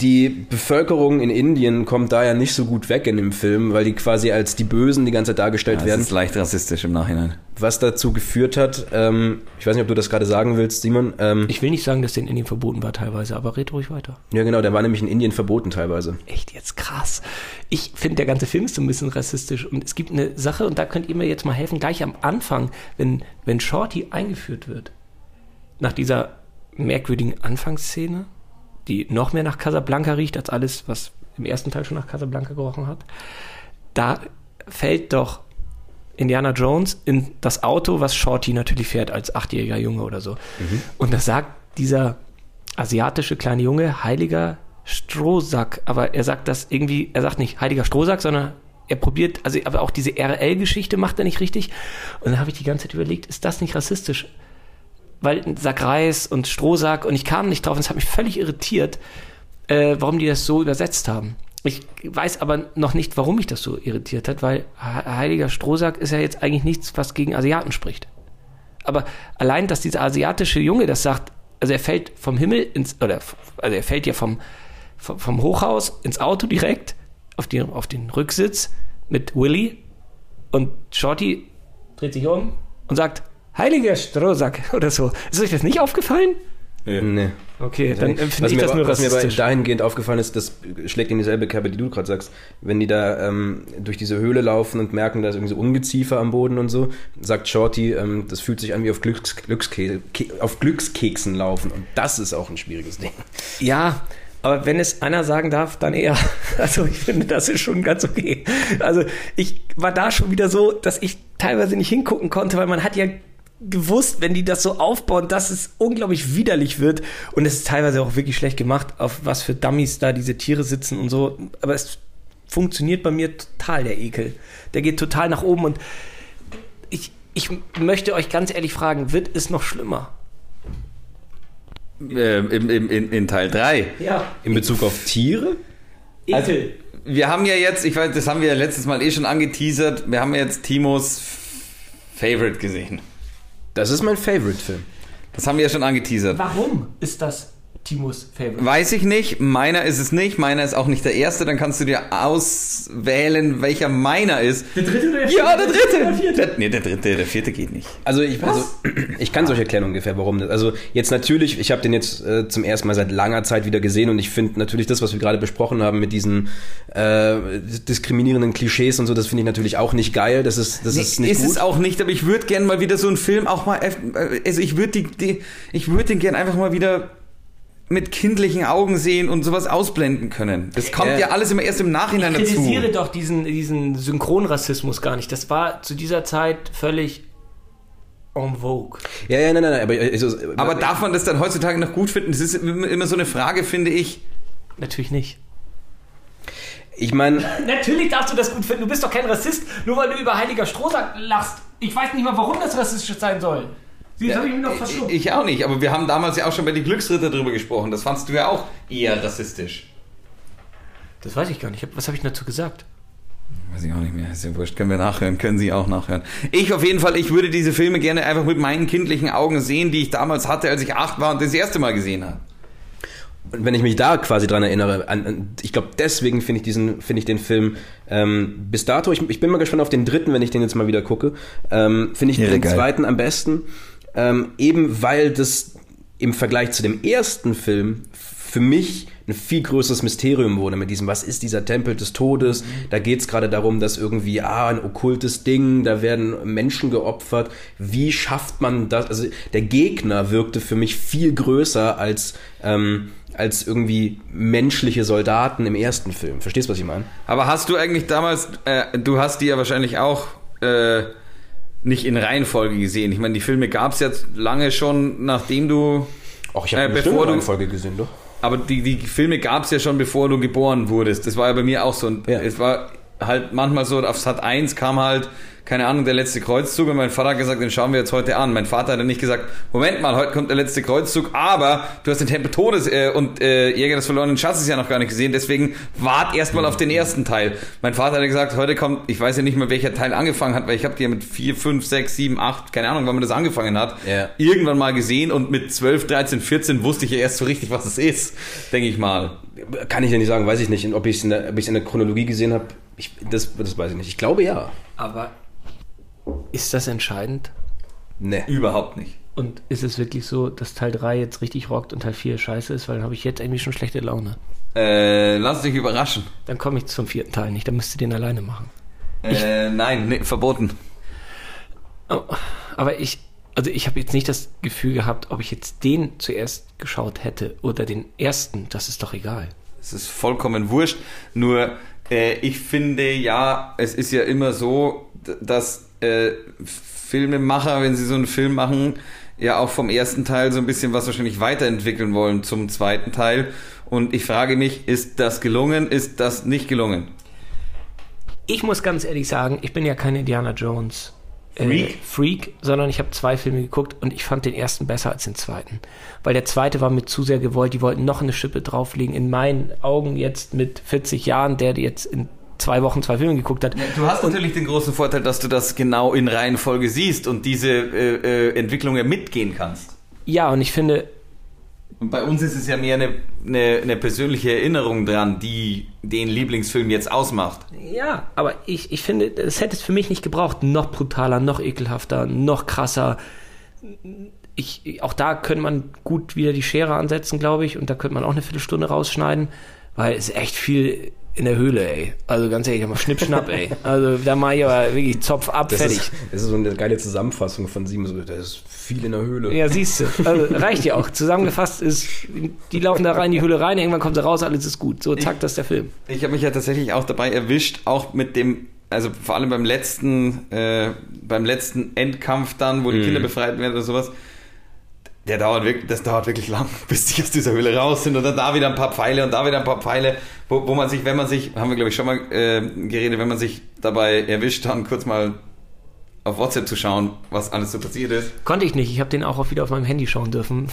Die Bevölkerung in Indien kommt da ja nicht so gut weg in dem Film, weil die quasi als die Bösen die ganze Zeit dargestellt Das werden. ist leicht rassistisch im Nachhinein. Was dazu geführt hat, ähm, ich weiß nicht, ob du das gerade sagen willst, Simon. Ähm, Ich will nicht sagen, dass der in Indien verboten war teilweise, aber red ruhig weiter. ja, genau, der war nämlich in Indien verboten teilweise. Echt jetzt krass. Ich finde, der ganze Film ist so ein bisschen rassistisch und es gibt eine Sache und da könnt ihr mir jetzt mal helfen, gleich am Anfang, wenn, wenn Shorty eingeführt wird, nach dieser merkwürdigen Anfangsszene, die noch mehr nach Casablanca riecht als alles, was im ersten Teil schon nach Casablanca gerochen hat, da fällt doch Indiana Jones in das Auto, was Shorty natürlich fährt als achtjähriger Junge oder so. Und da sagt dieser asiatische kleine Junge, heiliger Strohsack, aber er sagt das irgendwie, er sagt nicht heiliger Strohsack, sondern er probiert, also aber auch diese RL-Geschichte macht er nicht richtig. Und dann habe ich die ganze Zeit überlegt, ist das nicht rassistisch? Weil Sack Reis und Strohsack und ich kam nicht drauf und es hat mich völlig irritiert, äh, warum die das so übersetzt haben. Ich weiß aber noch nicht, warum mich das so irritiert hat, weil he- heiliger Strohsack ist ja jetzt eigentlich nichts, was gegen Asiaten spricht. Aber allein, dass dieser asiatische Junge das sagt, also er fällt vom Himmel ins, oder, also er fällt ja vom, vom, vom Hochhaus ins Auto direkt auf, die, auf den Rücksitz mit Willy und Shorty dreht sich um und sagt, heiliger Strohsack oder so. Ist euch das nicht aufgefallen? Nee. Okay, dann empfinde was ich mir, das nur was mir aber dahingehend aufgefallen ist, das schlägt in dieselbe Kerbe, die du gerade sagst. Wenn die da ähm, durch diese Höhle laufen und merken, da ist irgendwie so Ungeziefer am Boden und so, sagt Shorty, ähm, das fühlt sich an wie auf, Glücks, Glückske Ke auf Glückskeksen laufen. Und das ist auch ein schwieriges Ding. Ja, aber wenn es einer sagen darf, dann eher. Also ich finde, das ist schon ganz okay. Also ich war da schon wieder so, dass ich teilweise nicht hingucken konnte, weil man hat ja gewusst, wenn die das so aufbauen, dass es unglaublich widerlich wird. Und es ist teilweise auch wirklich schlecht gemacht, auf was für Dummies da diese Tiere sitzen und so. Aber es funktioniert bei mir total, der Ekel. Der geht total nach oben und ich ich möchte euch ganz ehrlich fragen, wird es noch schlimmer? Äh, im, im, in, in Teil 3. Ja. In Bezug auf Tiere? Also, Ekel. wir haben ja jetzt, ich weiß, das haben wir ja letztes Mal eh schon angeteasert, wir haben jetzt Timos Favorite gesehen. Das ist mein Favorite-Film. Das haben wir ja schon angeteasert. Warum ist das Timos Favorite? Weiß ich nicht, meiner ist es nicht, meiner ist auch nicht der erste, dann kannst du dir auswählen, welcher meiner ist. Der dritte oder der Ja, der dritte! Der vierte. Der, nee, der dritte, der vierte geht nicht. Also ich, also ich kann es euch erklären ungefähr, warum. Das, also jetzt natürlich, ich habe den jetzt äh, zum ersten Mal seit langer Zeit wieder gesehen und ich finde natürlich das, was wir gerade besprochen haben mit diesen äh, diskriminierenden Klischees und so, das finde ich natürlich auch nicht geil. Das ist, das ist nicht ist gut. es auch nicht, aber ich würde gern mal wieder so einen Film auch mal, äh, also ich würde die, die, ich würde den gern einfach mal wieder mit kindlichen Augen sehen und sowas ausblenden können. Das kommt Äh, ja alles immer erst im Nachhinein Ich dazu. kritisiere doch diesen, diesen Synchronrassismus gar nicht. Das war zu dieser Zeit völlig en vogue. ja, ja, nein, nein, nein, aber, also, Aber darf man das dann heutzutage noch gut finden? Das ist immer immer so eine Frage, finde ich. Natürlich nicht. ich meine, Natürlich darfst du das gut finden. Du bist doch kein Rassist, nur weil du über Heiliger Strohsack lachst. Ich weiß nicht mal, warum das rassistisch sein soll. Jetzt habe ich mich noch verschluckt. Ich auch nicht, aber wir haben damals ja auch schon bei den Glücksritter drüber gesprochen. Das fandst du ja auch eher rassistisch. Das weiß ich gar nicht. Hab- Was habe ich dazu gesagt? Weiß ich auch nicht mehr, ist ja wurscht. Können wir nachhören, können Sie auch nachhören. Ich auf jeden Fall, ich würde diese Filme gerne einfach mit meinen kindlichen Augen sehen, die ich damals hatte, als ich acht war und das erste Mal gesehen habe. Und wenn ich mich da quasi dran erinnere, an, an, ich glaube, deswegen finde ich diesen, finde ich den Film ähm, bis dato. Ich, ich bin mal gespannt auf den dritten, wenn ich den jetzt mal wieder gucke. Ähm, finde ich Ja, den geil. zweiten am besten, ähm, eben weil das im Vergleich zu dem ersten Film für mich ein viel größeres Mysterium wurde mit diesem, was ist dieser Tempel des Todes? Da geht es gerade darum, dass irgendwie, ah, ein okkultes Ding, da werden Menschen geopfert. Wie schafft man das? Also der Gegner wirkte für mich viel größer als, ähm, als irgendwie menschliche Soldaten im ersten Film. Verstehst du, was ich meine? Aber hast du eigentlich damals, äh, du hast die ja wahrscheinlich auch äh, nicht in Reihenfolge gesehen. Ich meine, die Filme gab es jetzt lange schon, nachdem du. Auch ich Äh, habe bevor eine du- Folge gesehen, doch. Aber die, die Filme gab es ja schon, bevor du geboren wurdest. Das war ja bei mir auch so. Und Ja. Es war halt manchmal so, auf Sat 1 kam halt, keine Ahnung, der letzte Kreuzzug und mein Vater hat gesagt, den schauen wir jetzt heute an. Mein Vater hat dann nicht gesagt, Moment mal, heute kommt der letzte Kreuzzug, aber du hast den Tempel Todes äh, und äh, Jäger des verlorenen Schatzes ja noch gar nicht gesehen, deswegen wart erstmal auf den ersten Teil. Mein Vater hat gesagt, heute kommt, ich weiß ja nicht mehr, welcher Teil angefangen hat, weil ich habe die ja mit 4, 5, 6, 7, 8, keine Ahnung, wann man das angefangen hat, Ja. irgendwann mal gesehen und mit 12, 13, 14 wusste ich ja erst so richtig, was es ist, denke ich mal. Kann ich ja nicht sagen, weiß ich nicht. Und ob ich es in, der- ob ich's in der Chronologie gesehen habe, ich, das, das weiß ich nicht. Ich glaube ja. Aber ist das entscheidend? Ne. Überhaupt nicht. Und ist es wirklich so, dass Teil 3 jetzt richtig rockt und Teil 4 scheiße ist? Weil dann habe ich jetzt irgendwie schon schlechte Laune. Äh, lass dich überraschen. Dann komme ich zum vierten Teil nicht. Dann müsst ihr den alleine machen. Äh, nein, nee, verboten. Oh, aber ich, also ich habe jetzt nicht das Gefühl gehabt, ob ich jetzt den zuerst geschaut hätte oder den ersten. Das ist doch egal. Es ist vollkommen wurscht. Nur, äh, ich finde ja, es ist ja immer so, dass äh, Filmemacher, wenn sie so einen Film machen, ja auch vom ersten Teil so ein bisschen was wahrscheinlich weiterentwickeln wollen zum zweiten Teil. Und ich frage mich, ist das gelungen? Ist das nicht gelungen? Ich muss ganz ehrlich sagen, ich bin ja kein Indiana Jones äh, Freak? Freak, sondern ich habe zwei Filme geguckt und ich fand den ersten besser als den zweiten. Weil der zweite war mir zu sehr gewollt, die wollten noch eine Schippe drauflegen. In meinen Augen jetzt mit 40 Jahren, der jetzt in zwei Wochen zwei Filme geguckt hat. Du hast natürlich den großen Vorteil, dass du das genau in Reihenfolge siehst und diese äh, äh, Entwicklung ja mitgehen kannst. Ja, und ich finde, Und bei uns ist es ja mehr eine, eine, eine persönliche Erinnerung dran, die den Lieblingsfilm jetzt ausmacht. ja, aber ich, ich finde, es hätte es für mich nicht gebraucht. Noch brutaler, noch ekelhafter, noch krasser. Ich, auch da könnte man gut wieder die Schere ansetzen, glaube ich, und da könnte man auch eine Viertelstunde rausschneiden, weil es echt viel in der Höhle, ey. Also ganz ehrlich, mal Schnipp-Schnapp, ey. Also da mache ich aber wirklich Zopf ab, Das fertig. ist, das ist so eine geile Zusammenfassung von sieben. So, da ist viel in der Höhle. Ja, siehst du. Also, reicht ja auch. Zusammengefasst ist, die laufen da rein, die Höhle rein, irgendwann kommt sie raus, alles ist gut. So, zack, das ist der Film. Ich habe mich ja tatsächlich auch dabei erwischt, auch mit dem, also vor allem beim letzten, äh, beim letzten Endkampf dann, wo die Kinder befreit werden oder sowas. Der dauert wirklich, das dauert wirklich lang, bis die aus dieser Höhle raus sind und dann da wieder ein paar Pfeile und da wieder ein paar Pfeile, wo, wo man sich, wenn man sich, haben wir glaube ich schon mal äh, geredet, wenn man sich dabei erwischt, dann kurz mal auf WhatsApp zu schauen, was alles so passiert ist. Konnte ich nicht. Ich habe den auch wieder auf meinem Handy schauen dürfen.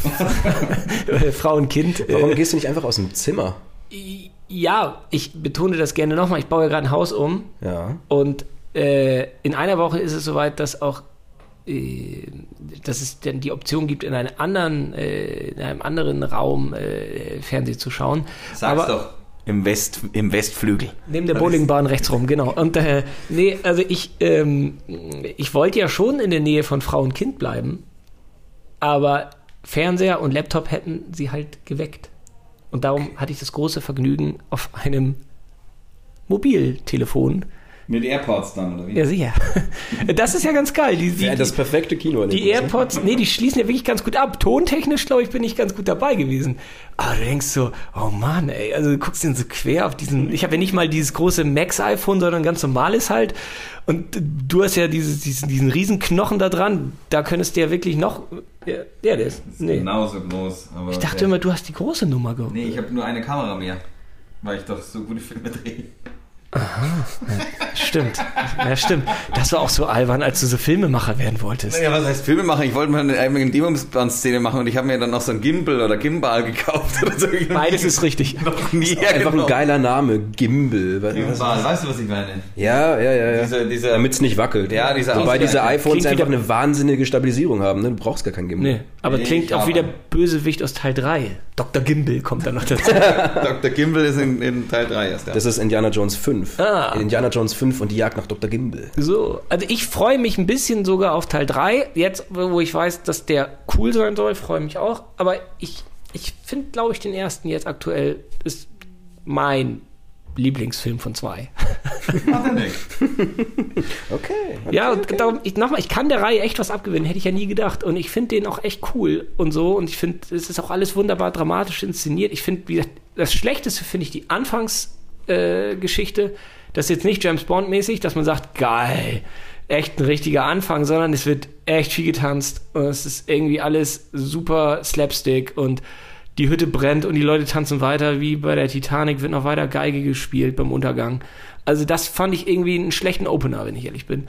Frau und Kind. Warum gehst du nicht einfach aus dem Zimmer? ja, ich betone das gerne nochmal. Ich baue ja gerade ein Haus um. Ja. Und äh, in einer Woche ist es soweit, dass auch dass es dann die Option gibt, in, einem anderen, äh, in einem anderen Raum äh, Fernsehen zu schauen. Sag's doch. Im, West, Im Westflügel. Neben der Bowlingbahn rechts rum, genau. Und äh, nee, also ich, ähm, ich wollte ja schon in der Nähe von Frau und Kind bleiben, aber Fernseher und Laptop hätten sie halt geweckt. Und darum hatte ich das große Vergnügen, auf einem Mobiltelefon Mit AirPods dann, oder wie? Ja, sicher. Das ist ja ganz geil. Die, die, Ja, das perfekte Kino. die AirPods, nee, die schließen ja wirklich ganz gut ab. Tontechnisch, glaube ich, bin ich ganz gut dabei gewesen. Aber du denkst so, oh Mann, ey, also du guckst den so quer auf diesen, ich habe ja nicht mal dieses große Max-iPhone, sondern ein ganz normales halt. Und du hast ja dieses, diesen, diesen riesen Knochen da dran. Da könntest du ja wirklich noch, ja, der ist, nee. Genauso groß. Aber Ich dachte immer, du hast die große Nummer geholt. Nee, ich habe nur eine Kamera mehr. Weil ich doch so gute Filme drehe. Stimmt. Ja, stimmt. Das war auch so albern, als du so Filmemacher werden wolltest. Ja, was heißt Filme machen? Ich wollte mal eine eigene Demonsband-Szene machen und ich habe mir dann noch so ein Gimbal oder Gimbal gekauft oder so. Beides ist richtig. noch nie Einfach ein geiler Name, Gimbal. Gimbal, weißt du, was ich meine? Ja, ja, ja. ja. Diese- diese- Damit es nicht wackelt. Ja, diese Wobei diese iPhones Klingt einfach eine wahnsinnige Stabilisierung haben. Ne? Du brauchst gar kein Gimbal. Nee, aber Nee, klingt auch wie der. Bösewicht aus Teil 3. Dr. Gimbal kommt dann noch dazu. Dr. Gimbal ist in, in Teil 3 erst. Ja. Das ist Indiana Jones 5. Ah. Indiana Jones 5 und die Jagd nach Dr. Gimbal. so, also ich freue mich ein bisschen sogar auf Teil 3. Jetzt, wo ich weiß, dass der cool sein soll, freue ich mich auch. Aber ich, ich finde, glaube ich, den ersten jetzt aktuell ist mein Lieblingsfilm von zwei. Okay. Ja, und darum, ich, nochmal, ich kann der Reihe echt was abgewinnen, hätte ich ja nie gedacht. Und ich finde den auch echt cool und so. Und ich finde, es ist auch alles wunderbar dramatisch inszeniert. Ich finde, wie gesagt, das Schlechteste finde ich die Anfangsgeschichte. Äh, das ist jetzt nicht James Bond-mäßig, dass man sagt, geil, echt ein richtiger Anfang, sondern es wird echt viel getanzt. Und es ist irgendwie alles super Slapstick und die Hütte brennt und die Leute tanzen weiter, wie bei der Titanic wird noch weiter Geige gespielt beim Untergang. Also das fand ich irgendwie einen schlechten Opener, wenn ich ehrlich bin.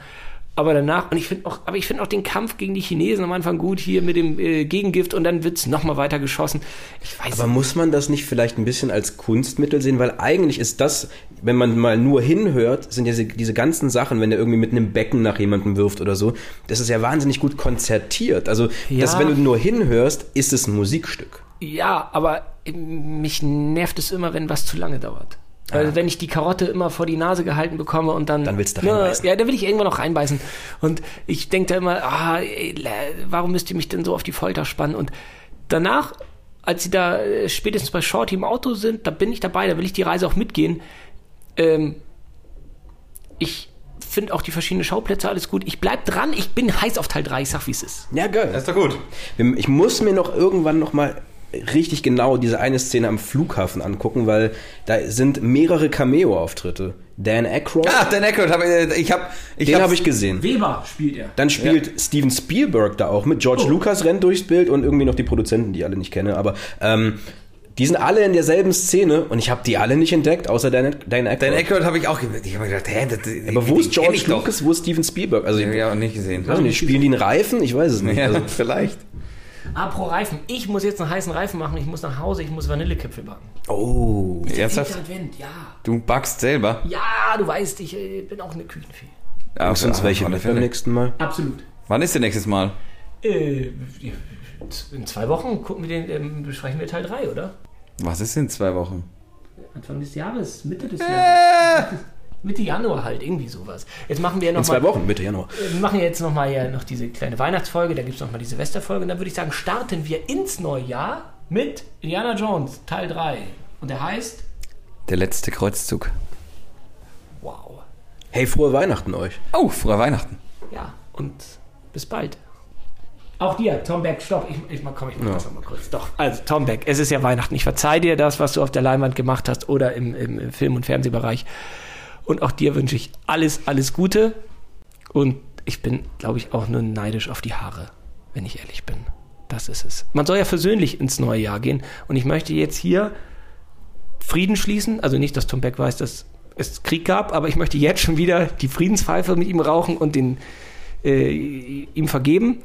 Aber danach, und ich finde auch, aber ich finde auch den Kampf gegen die Chinesen am Anfang gut hier mit dem äh, Gegengift und dann wird's noch mal weiter geschossen. Ich weiß Aber muss man das nicht vielleicht ein bisschen als Kunstmittel sehen? Weil eigentlich ist das, wenn man mal nur hinhört, sind diese, diese ganzen Sachen, wenn der irgendwie mit einem Becken nach jemandem wirft oder so, das ist ja wahnsinnig gut konzertiert. Also, das, Ja. wenn du nur hinhörst, ist es ein Musikstück. Ja, aber mich nervt es immer, wenn was zu lange dauert. Also wenn ich die Karotte immer vor die Nase gehalten bekomme und dann... Dann willst du Ne, reinbeißen. Ja, dann will ich irgendwann noch reinbeißen. Und ich denke da immer, ah, ey, warum müsst ihr mich denn so auf die Folter spannen? Und danach, als sie da äh, spätestens bei Shorty im Auto sind, da bin ich dabei, da will ich die Reise auch mitgehen. Ähm, ich finde auch die verschiedenen Schauplätze alles gut. Ich bleib dran, ich bin heiß auf Teil 3, ich sag, wie es ist. Ja, geil. Das ist doch gut. Ich muss mir noch irgendwann noch mal richtig genau diese eine Szene am Flughafen angucken, weil da sind mehrere Cameo-Auftritte. Dan Aykroyd, Ah, Dan Aykroyd, hab, ich- ich habe... Ich den habe ich gesehen. Weber spielt er. Dann spielt Steven Spielberg da auch mit. George Lucas rennt durchs Bild und irgendwie noch die Produzenten, die ich alle nicht kenne. Aber ähm, die sind alle in derselben Szene und ich habe die alle nicht entdeckt, außer Dan, Dan Aykroyd. Dan Aykroyd habe ich auch gemerkt. Ich habe mir gedacht, hä, das, Aber wo ist George ich doch. Lucas, wo ist Steven Spielberg? Also, Den ich habe ich auch nicht gesehen. nicht, spielen die einen Reifen? Ich weiß es nicht. Ja, Also, vielleicht. Ah, pro Reifen. Ich muss jetzt einen heißen Reifen machen. Ich muss nach Hause. Ich muss Vanillekipfel backen. oh. Ernsthaft? Zehnter Advent, ja. Du backst selber? Ja, du weißt, ich äh, bin auch eine Küchenfee. Ja, du uns welche mit beim nächsten Mal? Absolut. Wann ist der nächstes Mal? Äh, in zwei Wochen gucken wir den, ähm, besprechen wir Teil 3, oder? Was ist in zwei Wochen? Anfang des Jahres, Mitte des Jahres. Mitte Januar halt, irgendwie sowas. Jetzt machen wir ja noch In zwei mal, Wochen, Mitte Januar. Wir machen jetzt nochmal ja noch diese kleine Weihnachtsfolge, da gibt es nochmal die Silvesterfolge und dann würde ich sagen, starten wir ins neue Jahr mit Indiana Jones, Teil 3. Und der heißt, Der letzte Kreuzzug. wow. Hey, frohe Weihnachten euch. Oh, frohe Weihnachten. Ja, und bis bald. Auch dir, Tom Beck, stopp. Ich, ich komm, ich mach das nochmal kurz. Doch, also Tom Beck, es ist ja Weihnachten. Ich verzeih dir das, was du auf der Leinwand gemacht hast oder im, im Film- und Fernsehbereich. Und auch dir wünsche ich alles, alles Gute. Und ich bin, glaube ich, auch nur neidisch auf die Haare, wenn ich ehrlich bin. Das ist es. Man soll ja versöhnlich ins neue Jahr gehen. Und ich möchte jetzt hier Frieden schließen. Also nicht, dass Tom Beck weiß, dass es Krieg gab, aber ich möchte jetzt schon wieder die Friedenspfeife mit ihm rauchen und den äh, ihm vergeben,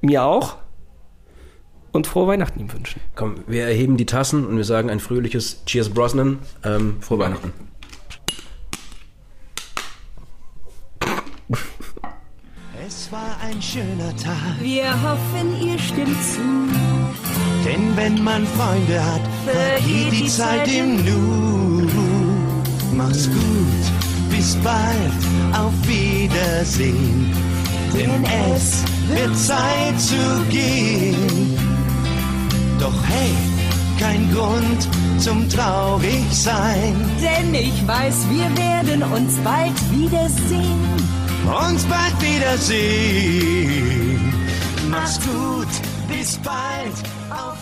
mir auch und frohe Weihnachten ihm wünschen. Komm, wir erheben die Tassen und wir sagen ein fröhliches Cheers Brosnan. Ähm, frohe Weihnachten. Es war ein schöner Tag, Wir hoffen, ihr stimmt zu. denn wenn man Freunde hat, vergeht die Zeit im Nu. Mach's gut, bis bald, auf Wiedersehen, denn es wird Zeit zu gehen. Doch hey, kein Grund zum traurig sein. Denn ich weiß, wir werden uns bald wiedersehen. Uns bald wiedersehen. Mach's gut, bis bald, auf